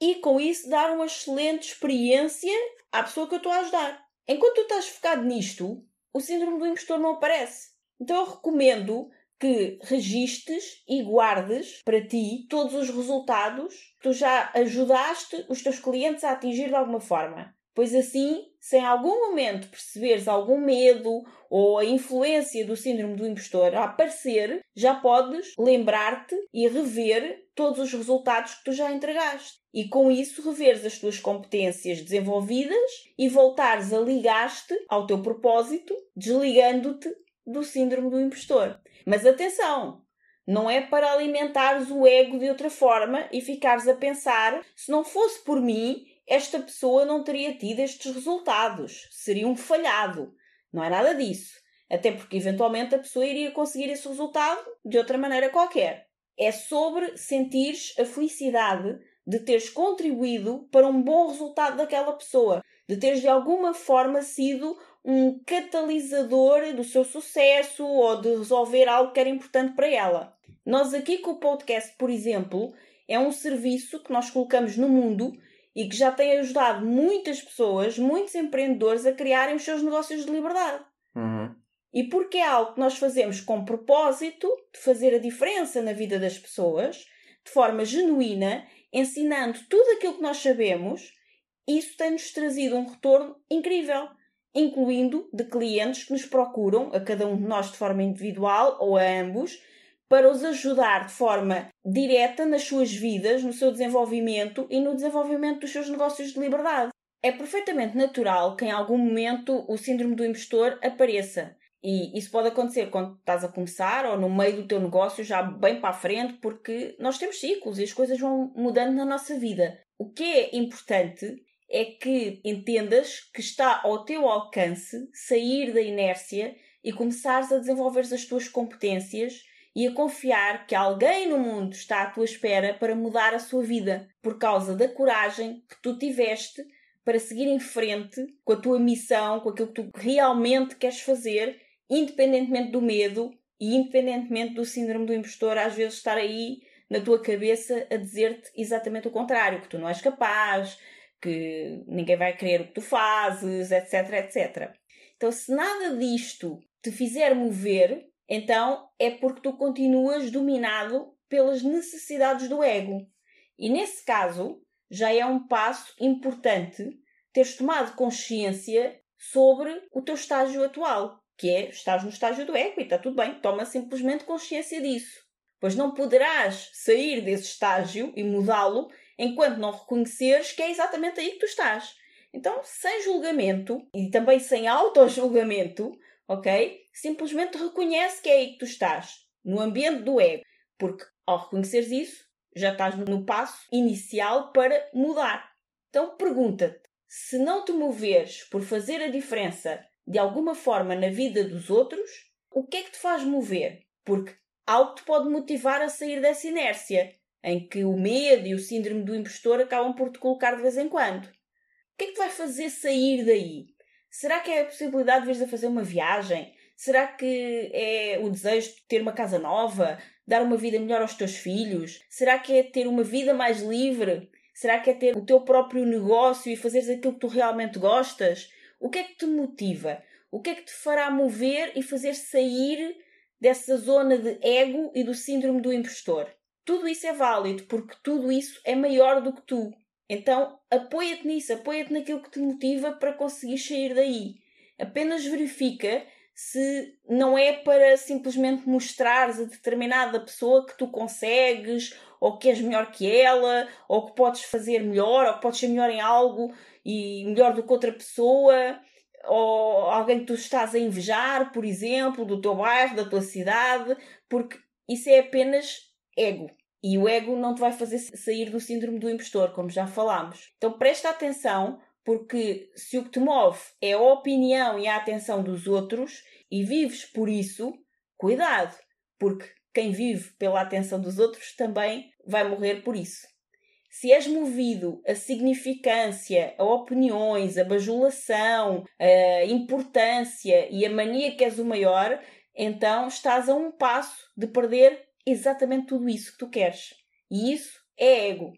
e com isso dar uma excelente experiência à pessoa que eu estou a ajudar. Enquanto tu estás focado nisto, o síndrome do impostor não aparece. Então eu recomendo que registes e guardes para ti todos os resultados que tu já ajudaste os teus clientes a atingir de alguma forma. Pois assim, se em algum momento perceberes algum medo ou a influência do síndrome do impostor a aparecer, já podes lembrar-te e rever todos os resultados que tu já entregaste. E com isso reveres as tuas competências desenvolvidas e voltares a ligar-te ao teu propósito, desligando-te do síndrome do impostor. Mas atenção, não é para alimentares o ego de outra forma e ficares a pensar: se não fosse por mim, esta pessoa não teria tido estes resultados, seria um falhado. Não é nada disso. Até porque eventualmente a pessoa iria conseguir esse resultado de outra maneira qualquer. É sobre sentires a felicidade de teres contribuído para um bom resultado daquela pessoa, de teres de alguma forma sido um catalisador do seu sucesso ou de resolver algo que era importante para ela. Nós aqui com o podcast, por exemplo, é um serviço que nós colocamos no mundo e que já tem ajudado muitas pessoas, muitos empreendedores a criarem os seus negócios de liberdade. Uhum. E porque é algo que nós fazemos com propósito de fazer a diferença na vida das pessoas, de forma genuína, ensinando tudo aquilo que nós sabemos, isso tem-nos trazido um retorno incrível, incluindo de clientes que nos procuram, a cada um de nós de forma individual ou a ambos, para os ajudar de forma direta nas suas vidas, no seu desenvolvimento e no desenvolvimento dos seus negócios de liberdade. É perfeitamente natural que em algum momento o síndrome do impostor apareça. E isso pode acontecer quando estás a começar ou no meio do teu negócio, já bem para a frente, porque nós temos ciclos e as coisas vão mudando na nossa vida. O que é importante é que entendas que está ao teu alcance sair da inércia e começares a desenvolver as tuas competências e a confiar que alguém no mundo está à tua espera para mudar a sua vida por causa da coragem que tu tiveste para seguir em frente com a tua missão, com aquilo que tu realmente queres fazer, independentemente do medo e independentemente do síndrome do impostor às vezes estar aí na tua cabeça a dizer-te exatamente o contrário, que tu não és capaz, que ninguém vai querer o que tu fazes, etc, etc. Então, se nada disto te fizer mover, então é porque tu continuas dominado pelas necessidades do ego. E nesse caso, já é um passo importante teres tomado consciência sobre o teu estágio atual, que é estás no estágio do ego e está tudo bem, toma simplesmente consciência disso. Pois não poderás sair desse estágio e mudá-lo enquanto não reconheceres que é exatamente aí que tu estás. Então, sem julgamento e também sem auto-julgamento, ok? Simplesmente reconhece que é aí que tu estás, no ambiente do ego, porque ao reconheceres isso, já estás no passo inicial para mudar. Então pergunta-te: se não te moveres por fazer a diferença de alguma forma na vida dos outros, o que é que te faz mover? Porque algo te pode motivar a sair dessa inércia, em que o medo e o síndrome do impostor acabam por te colocar de vez em quando. O que é que te vai fazer sair daí? Será que é a possibilidade de veres a fazer uma viagem? Será que é o desejo de ter uma casa nova? Dar uma vida melhor aos teus filhos? Será que é ter uma vida mais livre? Será que é ter o teu próprio negócio e fazeres aquilo que tu realmente gostas? O que é que te motiva? O que é que te fará mover e fazer sair dessa zona de ego e do síndrome do impostor? Tudo isso é válido porque tudo isso é maior do que tu. Então apoia-te nisso, apoia-te naquilo que te motiva para conseguir sair daí. Apenas verifica se não é para simplesmente mostrares a determinada pessoa que tu consegues, ou que és melhor que ela, ou que podes fazer melhor, ou que podes ser melhor em algo e melhor do que outra pessoa, ou alguém que tu estás a invejar, por exemplo, do teu bairro, da tua cidade, porque isso é apenas ego. E o ego não te vai fazer sair do síndrome do impostor, como já falámos. Então presta atenção, porque se o que te move é a opinião e a atenção dos outros e vives por isso, cuidado, porque quem vive pela atenção dos outros também vai morrer por isso. Se és movido a significância, a opiniões, a bajulação, a importância e a mania que és o maior, então estás a um passo de perder exatamente tudo isso que tu queres. E isso é ego.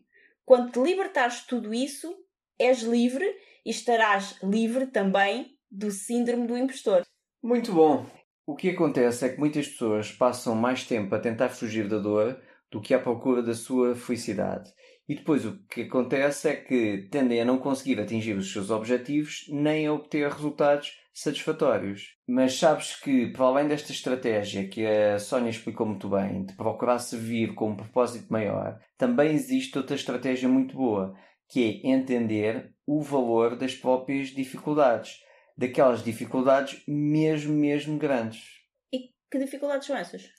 quando te libertares de tudo isso, és livre e estarás livre também do síndrome do impostor. Muito bom. O que acontece é que muitas pessoas passam mais tempo a tentar fugir da dor do que à procura da sua felicidade. E depois o que acontece é que tendem a não conseguir atingir os seus objetivos nem a obter resultados satisfatórios. Mas sabes que, para além desta estratégia que a Sónia explicou muito bem, de procurar servir com um propósito maior, também existe outra estratégia muito boa, que é entender o valor das próprias dificuldades. Daquelas dificuldades mesmo, mesmo grandes. E que dificuldades são essas?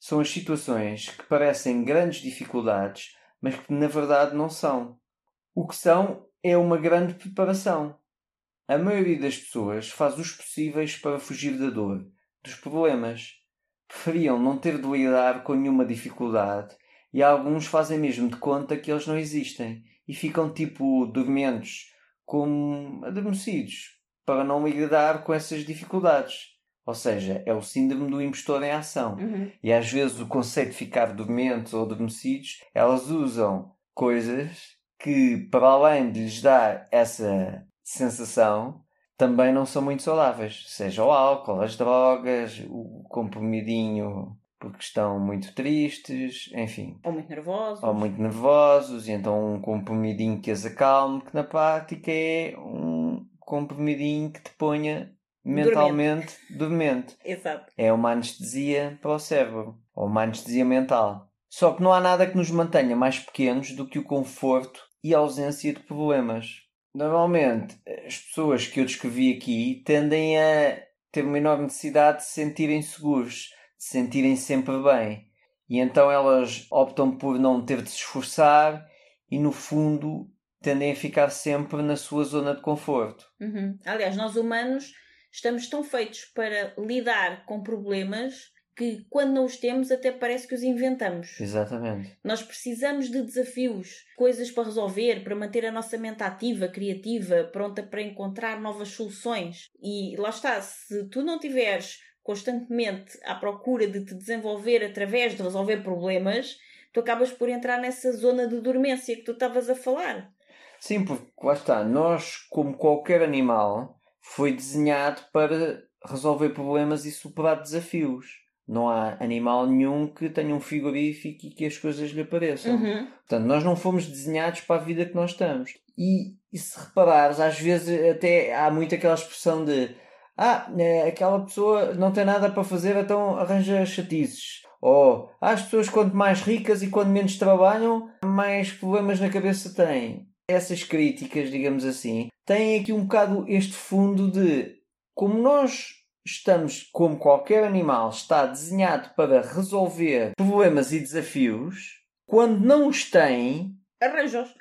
São as situações que parecem grandes dificuldades, mas que na verdade não são. O que são é uma grande preparação. A maioria das pessoas faz os possíveis para fugir da dor, dos problemas. Preferiam não ter de lidar com nenhuma dificuldade e alguns fazem mesmo de conta que eles não existem e ficam tipo dormentes, como adormecidos, para não lidar com essas dificuldades. Ou seja, é o síndrome do impostor em ação. Uhum. E às vezes o conceito de ficar dormentes ou adormecidos, elas usam coisas que, para além de lhes dar essa sensação, também não são muito saudáveis. Seja o álcool, as drogas, o comprimidinho porque estão muito tristes, enfim. Ou muito nervosos. Ou muito nervosos, e então um comprimidinho que as acalme, que na prática é um comprimidinho que te ponha mentalmente dormente. Exato. É uma anestesia para o cérebro, ou uma anestesia mental. Só que não há nada que nos mantenha mais pequenos do que o conforto e a ausência de problemas. Normalmente, as pessoas que eu descrevi aqui tendem a ter uma enorme necessidade de se sentirem seguros, de se sentirem sempre bem. E então elas optam por não ter de se esforçar e, no fundo, tendem a ficar sempre na sua zona de conforto. Uhum. Aliás, nós humanos estamos tão feitos para lidar com problemas que, quando não os temos, até parece que os inventamos. Exatamente. Nós precisamos de desafios, coisas para resolver, para manter a nossa mente ativa, criativa, pronta para encontrar novas soluções. E lá está, se tu não tiveres constantemente à procura de te desenvolver através de resolver problemas, tu acabas por entrar nessa zona de dormência que tu estavas a falar. Sim, porque lá está, nós, como qualquer animal, foi desenhado para resolver problemas e superar desafios. Não há animal nenhum que tenha um frigorífico e que as coisas lhe apareçam. Uhum. Portanto, nós não fomos desenhados para a vida que nós estamos. E, e se reparares, às vezes até há muito aquela expressão de ah, é, aquela pessoa não tem nada para fazer, então arranja chatices. Ou ah, as pessoas quanto mais ricas e quanto menos trabalham, mais problemas na cabeça têm. Essas críticas, digamos assim, têm aqui um bocado este fundo de como nós estamos, como qualquer animal, está desenhado para resolver problemas e desafios, quando não os tem, Arranjos.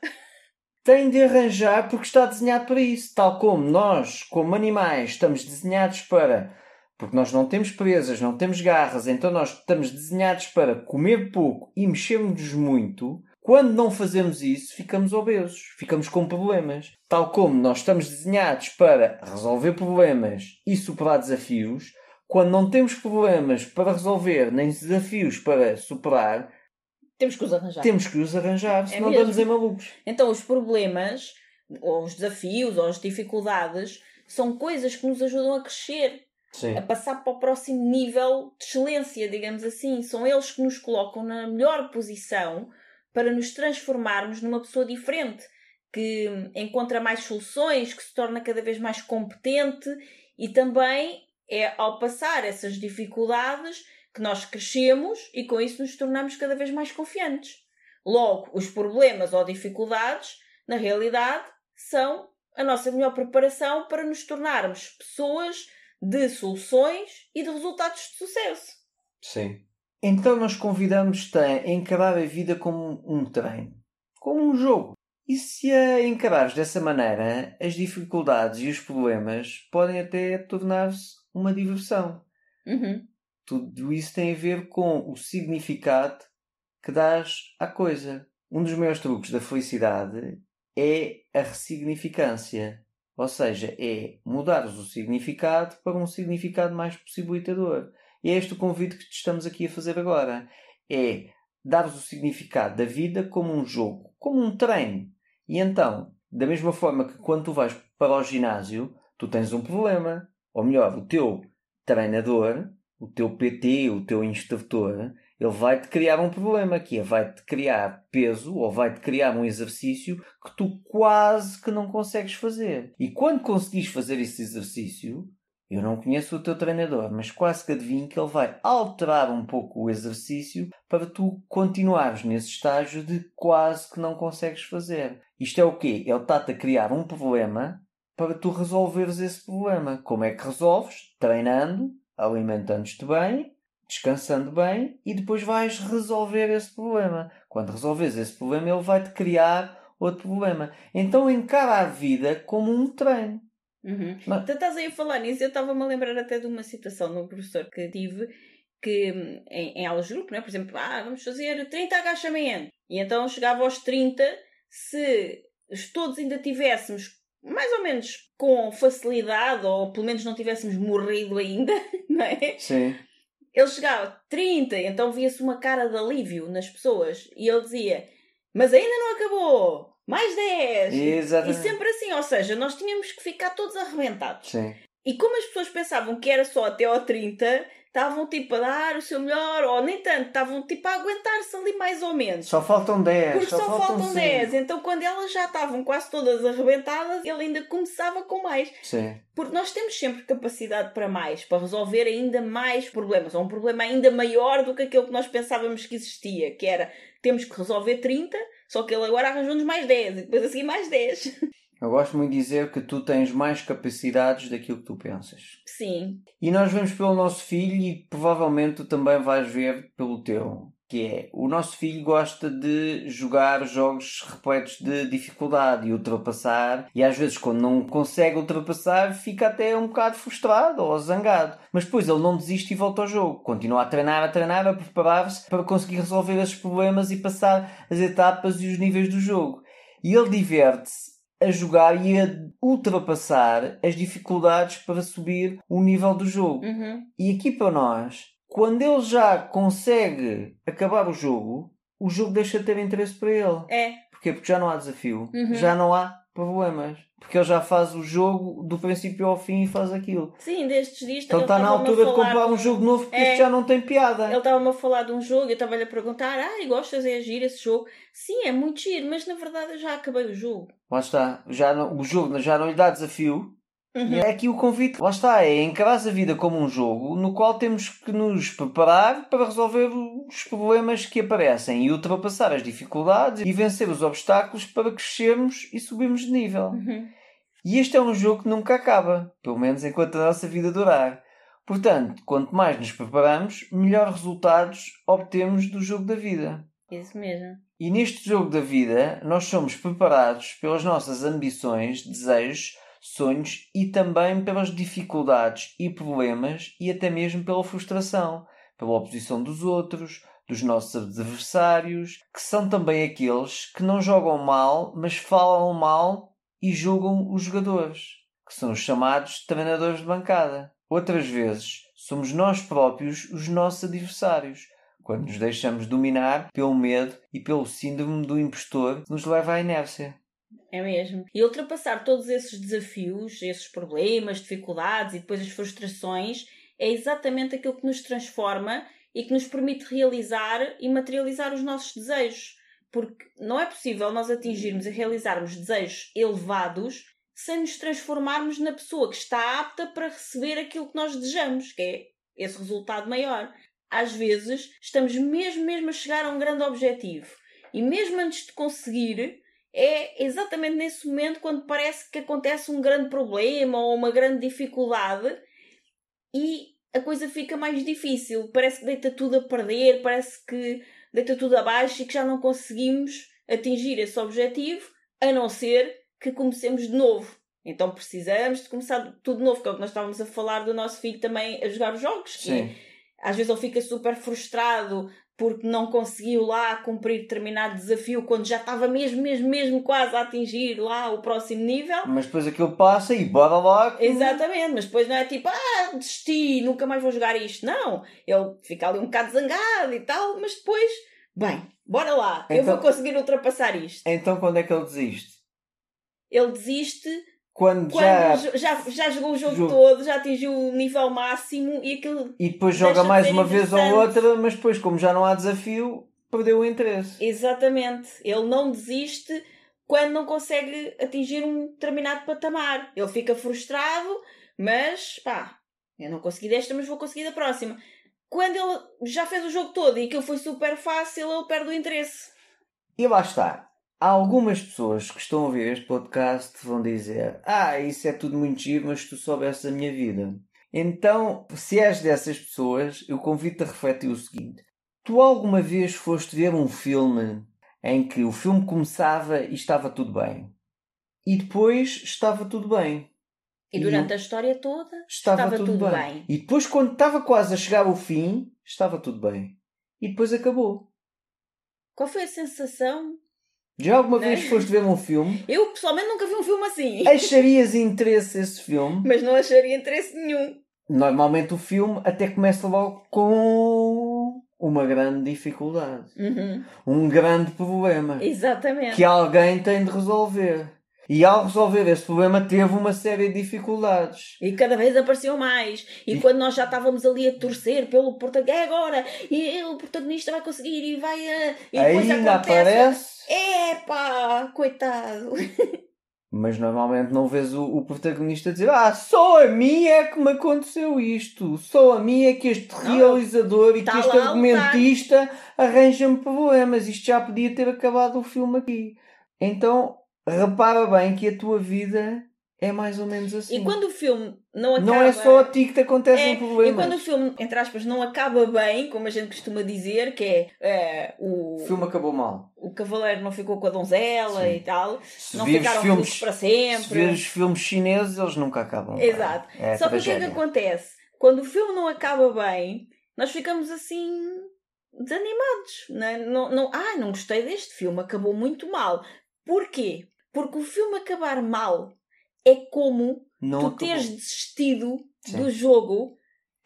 tem de arranjar porque está desenhado para isso. Tal como nós, como animais, estamos desenhados para. Porque nós não temos presas, não temos garras, então nós estamos desenhados para comer pouco e mexermos muito. Quando não fazemos isso, ficamos obesos, ficamos com problemas. Tal como nós estamos desenhados para resolver problemas e superar desafios, quando não temos problemas para resolver, nem desafios para superar, Temos que os arranjar. temos que os arranjar, senão mesmo. estamos em malucos. Então, os problemas, ou os desafios, ou as dificuldades, são coisas que nos ajudam a crescer, Sim. a passar para o próximo nível de excelência, digamos assim. São eles que nos colocam na melhor posição para nos transformarmos numa pessoa diferente, que encontra mais soluções, que se torna cada vez mais competente e também é ao passar essas dificuldades que nós crescemos e com isso nos tornamos cada vez mais confiantes. Logo, os problemas ou dificuldades, na realidade, são a nossa melhor preparação para nos tornarmos pessoas de soluções e de resultados de sucesso. Sim. Então nós convidamos-te a encarar a vida como um treino, como um jogo. E se a encarares dessa maneira, as dificuldades e os problemas podem até tornar-se uma diversão. Uhum. Tudo isso tem a ver com o significado que dás à coisa. Um dos maiores truques da felicidade é a ressignificância. Ou seja, é mudares o significado para um significado mais possibilitador. E é este o convite que te estamos aqui a fazer agora. É dares o significado da vida como um jogo, como um treino. E então, da mesma forma que quando tu vais para o ginásio, tu tens um problema, ou melhor, o teu treinador, o teu PT, o teu instrutor, ele vai-te criar um problema, que é vai-te criar peso ou vai-te criar um exercício que tu quase que não consegues fazer. E quando conseguis fazer esse exercício, eu não conheço o teu treinador, mas quase que adivinho que ele vai alterar um pouco o exercício para tu continuares nesse estágio de quase que não consegues fazer. Isto é o quê? Ele está-te a criar um problema para tu resolveres esse problema. Como é que resolves? Treinando, alimentando-te bem descansando bem e depois vais resolver esse problema. Quando resolves esse problema, ele vai-te criar outro problema. Então encara a vida como um treino. Uhum. Mas... Então estás aí a falar nisso, eu estava-me a lembrar até de uma situação de um professor que tive que hum, em, em aulas de grupo, né? por exemplo, ah, vamos fazer 30 agachamentos. E então chegava aos 30, se todos ainda tivéssemos mais ou menos com facilidade, ou pelo menos não tivéssemos morrido ainda, não é? Sim ele chegava a 30, então via-se uma cara de alívio nas pessoas e ele dizia: Mas ainda não acabou! Mais 10! Exatamente. E sempre assim, ou seja, nós tínhamos que ficar todos arrebentados. Sim. E como as pessoas pensavam que era só até ao 30, estavam tipo a dar o seu melhor, ou nem tanto, estavam tipo a aguentar-se ali mais ou menos. Só faltam 10. Porque só, só faltam, faltam 10. Então quando elas já estavam quase todas arrebentadas, ele ainda começava com mais. Sim. Porque nós temos sempre capacidade para mais, para resolver ainda mais problemas, ou um problema ainda maior do que aquele que nós pensávamos que existia, que era temos que resolver 30, só que ele agora arranjou-nos mais 10 e depois a seguir mais 10. Eu gosto muito de dizer que tu tens mais capacidades daquilo que tu pensas. Sim. E nós vemos pelo nosso filho e provavelmente tu também vais ver pelo teu. Que é, o nosso filho gosta de jogar jogos repletos de dificuldade e ultrapassar, e às vezes, quando não consegue ultrapassar, fica até um bocado frustrado ou zangado. Mas depois ele não desiste e volta ao jogo. Continua a treinar, a treinar, a preparar-se para conseguir resolver esses problemas e passar as etapas e os níveis do jogo. E ele diverte-se a jogar e a ultrapassar as dificuldades para subir o nível do jogo. Uhum. E aqui para nós, quando ele já consegue acabar o jogo, o jogo deixa de ter interesse para ele. É. Porquê? Porque já não há desafio, Uhum. já não há problemas. Porque ele já faz o jogo do princípio ao fim e faz aquilo. Sim, destes dias Então está na altura de comprar um de jogo novo porque É. este já não tem piada. Ele estava-me a falar de um jogo e eu estava-lhe a perguntar: Ah, gostas? É giro esse jogo? Sim, é muito giro, mas na verdade eu já acabei o jogo. Lá está. Já não- o jogo já não lhe dá desafio. Uhum. E é aqui o convite. Lá está. É encarar a vida como um jogo no qual temos que nos preparar para resolver os problemas que aparecem e ultrapassar as dificuldades e vencer os obstáculos para crescermos e subirmos de nível. Uhum. E este é um jogo que nunca acaba, pelo menos enquanto a nossa vida durar. Portanto, quanto mais nos preparamos, melhores resultados obtemos do jogo da vida. Isso mesmo. E neste jogo da vida, nós somos preparados pelas nossas ambições, desejos, sonhos e também pelas dificuldades e problemas e até mesmo pela frustração, pela oposição dos outros, dos nossos adversários, que são também aqueles que não jogam mal, mas falam mal e julgam os jogadores, que são os chamados treinadores de bancada. Outras vezes, somos nós próprios os nossos adversários, quando nos deixamos dominar pelo medo e pelo síndrome do impostor que nos leva à inércia. É mesmo. E ultrapassar todos esses desafios, esses problemas, dificuldades e depois as frustrações é exatamente aquilo que nos transforma e que nos permite realizar e materializar os nossos desejos. Porque não é possível nós atingirmos e realizarmos desejos elevados sem nos transformarmos na pessoa que está apta para receber aquilo que nós desejamos, que é esse resultado maior. Às vezes estamos mesmo, mesmo a chegar a um grande objetivo e mesmo antes de conseguir, é exatamente nesse momento quando parece que acontece um grande problema ou uma grande dificuldade e a coisa fica mais difícil. Parece que deita tudo a perder, parece que deita tudo abaixo e que já não conseguimos atingir esse objetivo, a não ser que comecemos de novo. Então precisamos de começar tudo de novo, que é o que nós estávamos a falar do nosso filho também a jogar os jogos. que Sim. às vezes ele fica super frustrado porque não conseguiu lá cumprir determinado desafio quando já estava mesmo, mesmo, mesmo quase a atingir lá o próximo nível. Mas depois aquilo passa e bora lá. que- Exatamente, mas depois não é tipo, ah, desisti, nunca mais vou jogar isto. Não, ele fica ali um bocado zangado e tal, mas depois Bem, bora lá, eu Então- vou conseguir ultrapassar isto. Então quando é que ele desiste? Ele desiste Quando, quando já. já... Já, jogou o jogo, Jogo. todo, já atingiu o nível máximo e aquilo. E depois joga mais uma vez ou outra, mas depois, como já não há desafio, perdeu o interesse. Exatamente. Ele não desiste quando não consegue atingir um determinado patamar. Ele fica frustrado, mas pá, eu não consegui desta, mas vou conseguir da próxima. Quando ele já fez o jogo todo e aquilo foi super fácil, ele perde o interesse. E lá está. Há algumas pessoas que estão a ouvir este podcast vão dizer: Ah, isso é tudo muito giro, mas tu soubesses a minha vida. Então, se és dessas pessoas, eu convido-te a refletir o seguinte: Tu alguma vez foste ver um filme em que o filme começava e estava tudo bem, e depois estava tudo bem. E E durante não- a história toda Estava, estava tudo, tudo bem. bem. E depois, quando estava quase a chegar ao fim, estava tudo bem. E depois acabou. Qual foi a sensação? Já alguma Não é? vez foste ver um filme? Eu pessoalmente nunca vi um filme assim. Acharias interesse esse filme? Mas não acharia interesse nenhum. Normalmente o filme até começa logo com uma grande dificuldade. Uhum. Um grande problema. Exatamente. Que alguém tem de resolver. E ao resolver esse problema teve uma série de dificuldades. E cada vez apareciam mais. E, E- quando nós já estávamos ali a torcer pelo protagonista, é agora! E o protagonista vai conseguir e vai a. E depois Ainda aparece. Epá, coitado! Mas normalmente não vês o, o protagonista dizer Ah, só a mim é que me aconteceu isto. Só a mim é que este Não, realizador e tá que este a lutar. argumentista arranja-me problemas. Isto já podia ter acabado o filme aqui. Então, repara bem que a tua vida é mais ou menos assim. E quando o filme não acaba. Não é só a ti que te acontecem É, e problemas. quando o filme, entre aspas, não acaba bem, como a gente costuma dizer, que é eh, o, O filme acabou mal. o cavaleiro não ficou com a donzela Sim. e tal, Se não ficaram filmes, felizes para se vires sempre. filmes chineses, eles nunca acabam. bem. Exato. É Só que o que é que acontece? Quando o filme não acaba bem, nós ficamos assim desanimados. Né? Não, não, ai, não gostei deste filme, acabou muito mal. Porquê? Porque o filme acabar mal é como Não tu acabou. teres desistido Sim. do jogo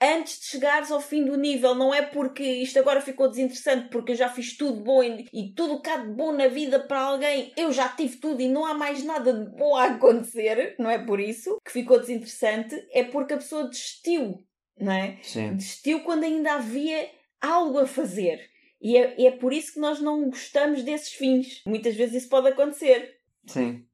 antes de chegares ao fim do nível. Não é porque isto agora ficou desinteressante, porque eu já fiz tudo bom e, e tudo o que há de bom na vida para alguém. Eu já tive tudo e não há mais nada de bom a acontecer. Não é por isso que ficou desinteressante, é porque a pessoa desistiu, não é? Sim. Desistiu quando ainda havia algo a fazer. E é, e é por isso que nós não gostamos desses fins. Muitas vezes isso pode acontecer. Sim.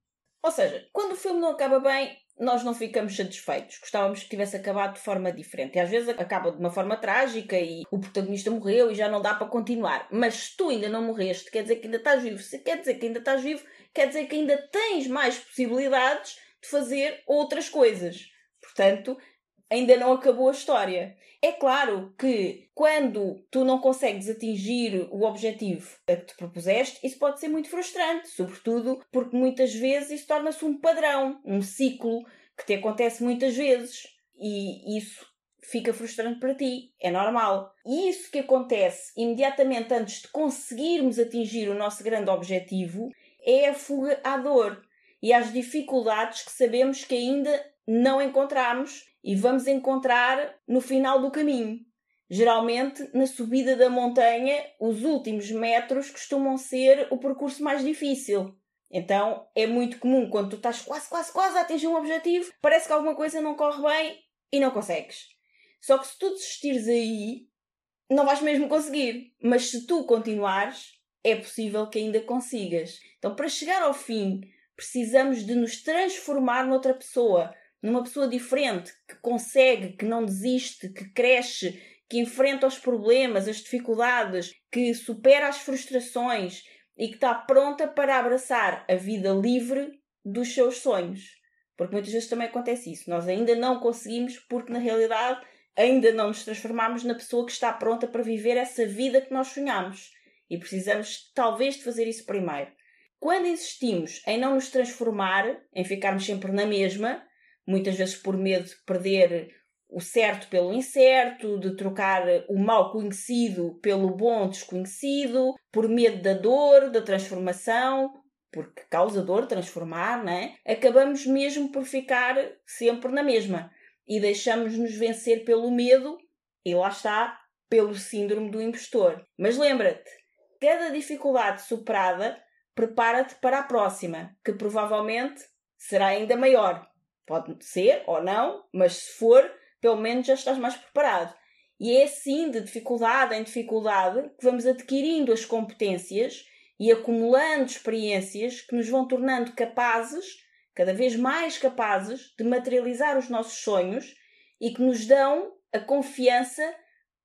Ou seja, quando o filme não acaba bem, nós não ficamos satisfeitos. Gostávamos que tivesse acabado de forma diferente. E às vezes acaba de uma forma trágica e o protagonista morreu e já não dá para continuar. Mas se tu ainda não morreste, quer dizer que ainda estás vivo. Se quer dizer que ainda estás vivo, quer dizer que ainda tens mais possibilidades de fazer outras coisas. Portanto, ainda não acabou a história. É claro que quando tu não consegues atingir o objetivo a que te propuseste, isso pode ser muito frustrante, sobretudo porque muitas vezes isso torna-se um padrão, um ciclo que te acontece muitas vezes e isso fica frustrante para ti, é normal. E isso que acontece imediatamente antes de conseguirmos atingir o nosso grande objetivo é a fuga à dor e às dificuldades que sabemos que ainda não encontramos e vamos encontrar no final do caminho. Geralmente, na subida da montanha, os últimos metros costumam ser o percurso mais difícil. Então, é muito comum quando tu estás quase, quase, quase a atingir um objetivo, parece que alguma coisa não corre bem e não consegues. Só que se tu desistires aí, não vais mesmo conseguir. Mas se tu continuares, é possível que ainda consigas. Então, para chegar ao fim, precisamos de nos transformar noutra pessoa, numa pessoa diferente, que consegue, que não desiste, que cresce, que enfrenta os problemas, as dificuldades, que supera as frustrações e que está pronta para abraçar a vida livre dos seus sonhos. Porque muitas vezes também acontece isso. Nós ainda não conseguimos porque, na realidade, ainda não nos transformamos na pessoa que está pronta para viver essa vida que nós sonhamos. E precisamos, talvez, de fazer isso primeiro. Quando insistimos em não nos transformar, em ficarmos sempre na mesma, muitas vezes por medo de perder o certo pelo incerto, de trocar o mal conhecido pelo bom desconhecido, por medo da dor, da transformação, porque causa dor transformar, né? Acabamos mesmo por ficar sempre na mesma e deixamos-nos vencer pelo medo e lá está, pelo síndrome do impostor. Mas lembra-te, cada dificuldade superada, prepara-te para a próxima, que provavelmente será ainda maior. Pode ser ou não, mas se for, pelo menos já estás mais preparado. E é assim, de dificuldade em dificuldade, que vamos adquirindo as competências e acumulando experiências que nos vão tornando capazes, cada vez mais capazes, de materializar os nossos sonhos e que nos dão a confiança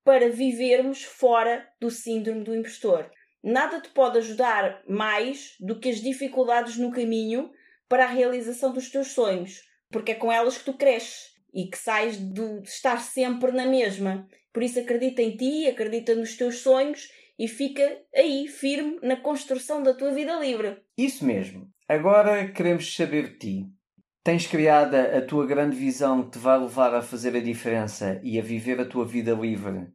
para vivermos fora do síndrome do impostor. Nada te pode ajudar mais do que as dificuldades no caminho para a realização dos teus sonhos, porque é com elas que tu cresces e que sais de estar sempre na mesma. Por isso acredita em ti, acredita nos teus sonhos e fica aí firme na construção da tua vida livre. Isso mesmo. Agora queremos saber de ti. Tens criado a tua grande visão que te vai levar a fazer a diferença e a viver a tua vida livre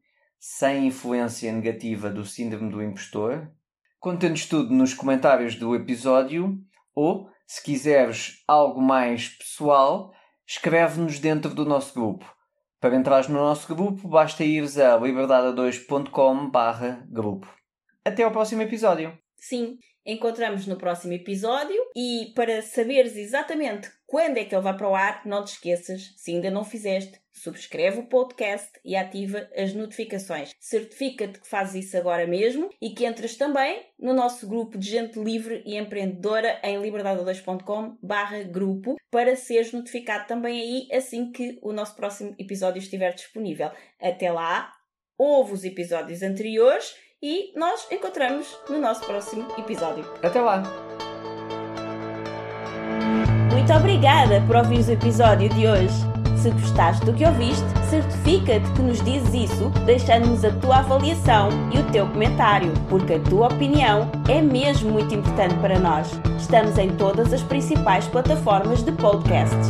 sem influência negativa do síndrome do impostor? Conta-nos tudo nos comentários do episódio ou, se quiseres algo mais pessoal, escreve-nos dentro do nosso grupo. Para entrar no nosso grupo, basta ires a liberdade2.com grupo. Até ao próximo episódio. Sim, encontramos no próximo episódio e para saberes exatamente quando é que ele vai para o ar, não te esqueças, se ainda não fizeste, subscreve o podcast e ativa as notificações. Certifica-te que fazes isso agora mesmo e que entras também no nosso grupo de gente livre e empreendedora em liberdade2.com barra grupo para seres notificado também aí assim que o nosso próximo episódio estiver disponível. Até lá, ouve os episódios anteriores e nós encontramos no nosso próximo episódio. Até lá! Muito obrigada por ouvir o episódio de hoje. Se gostaste do que ouviste, certifica-te que nos dizes isso deixando-nos a tua avaliação e o teu comentário, porque a tua opinião é mesmo muito importante para nós. Estamos em todas as principais plataformas de podcasts.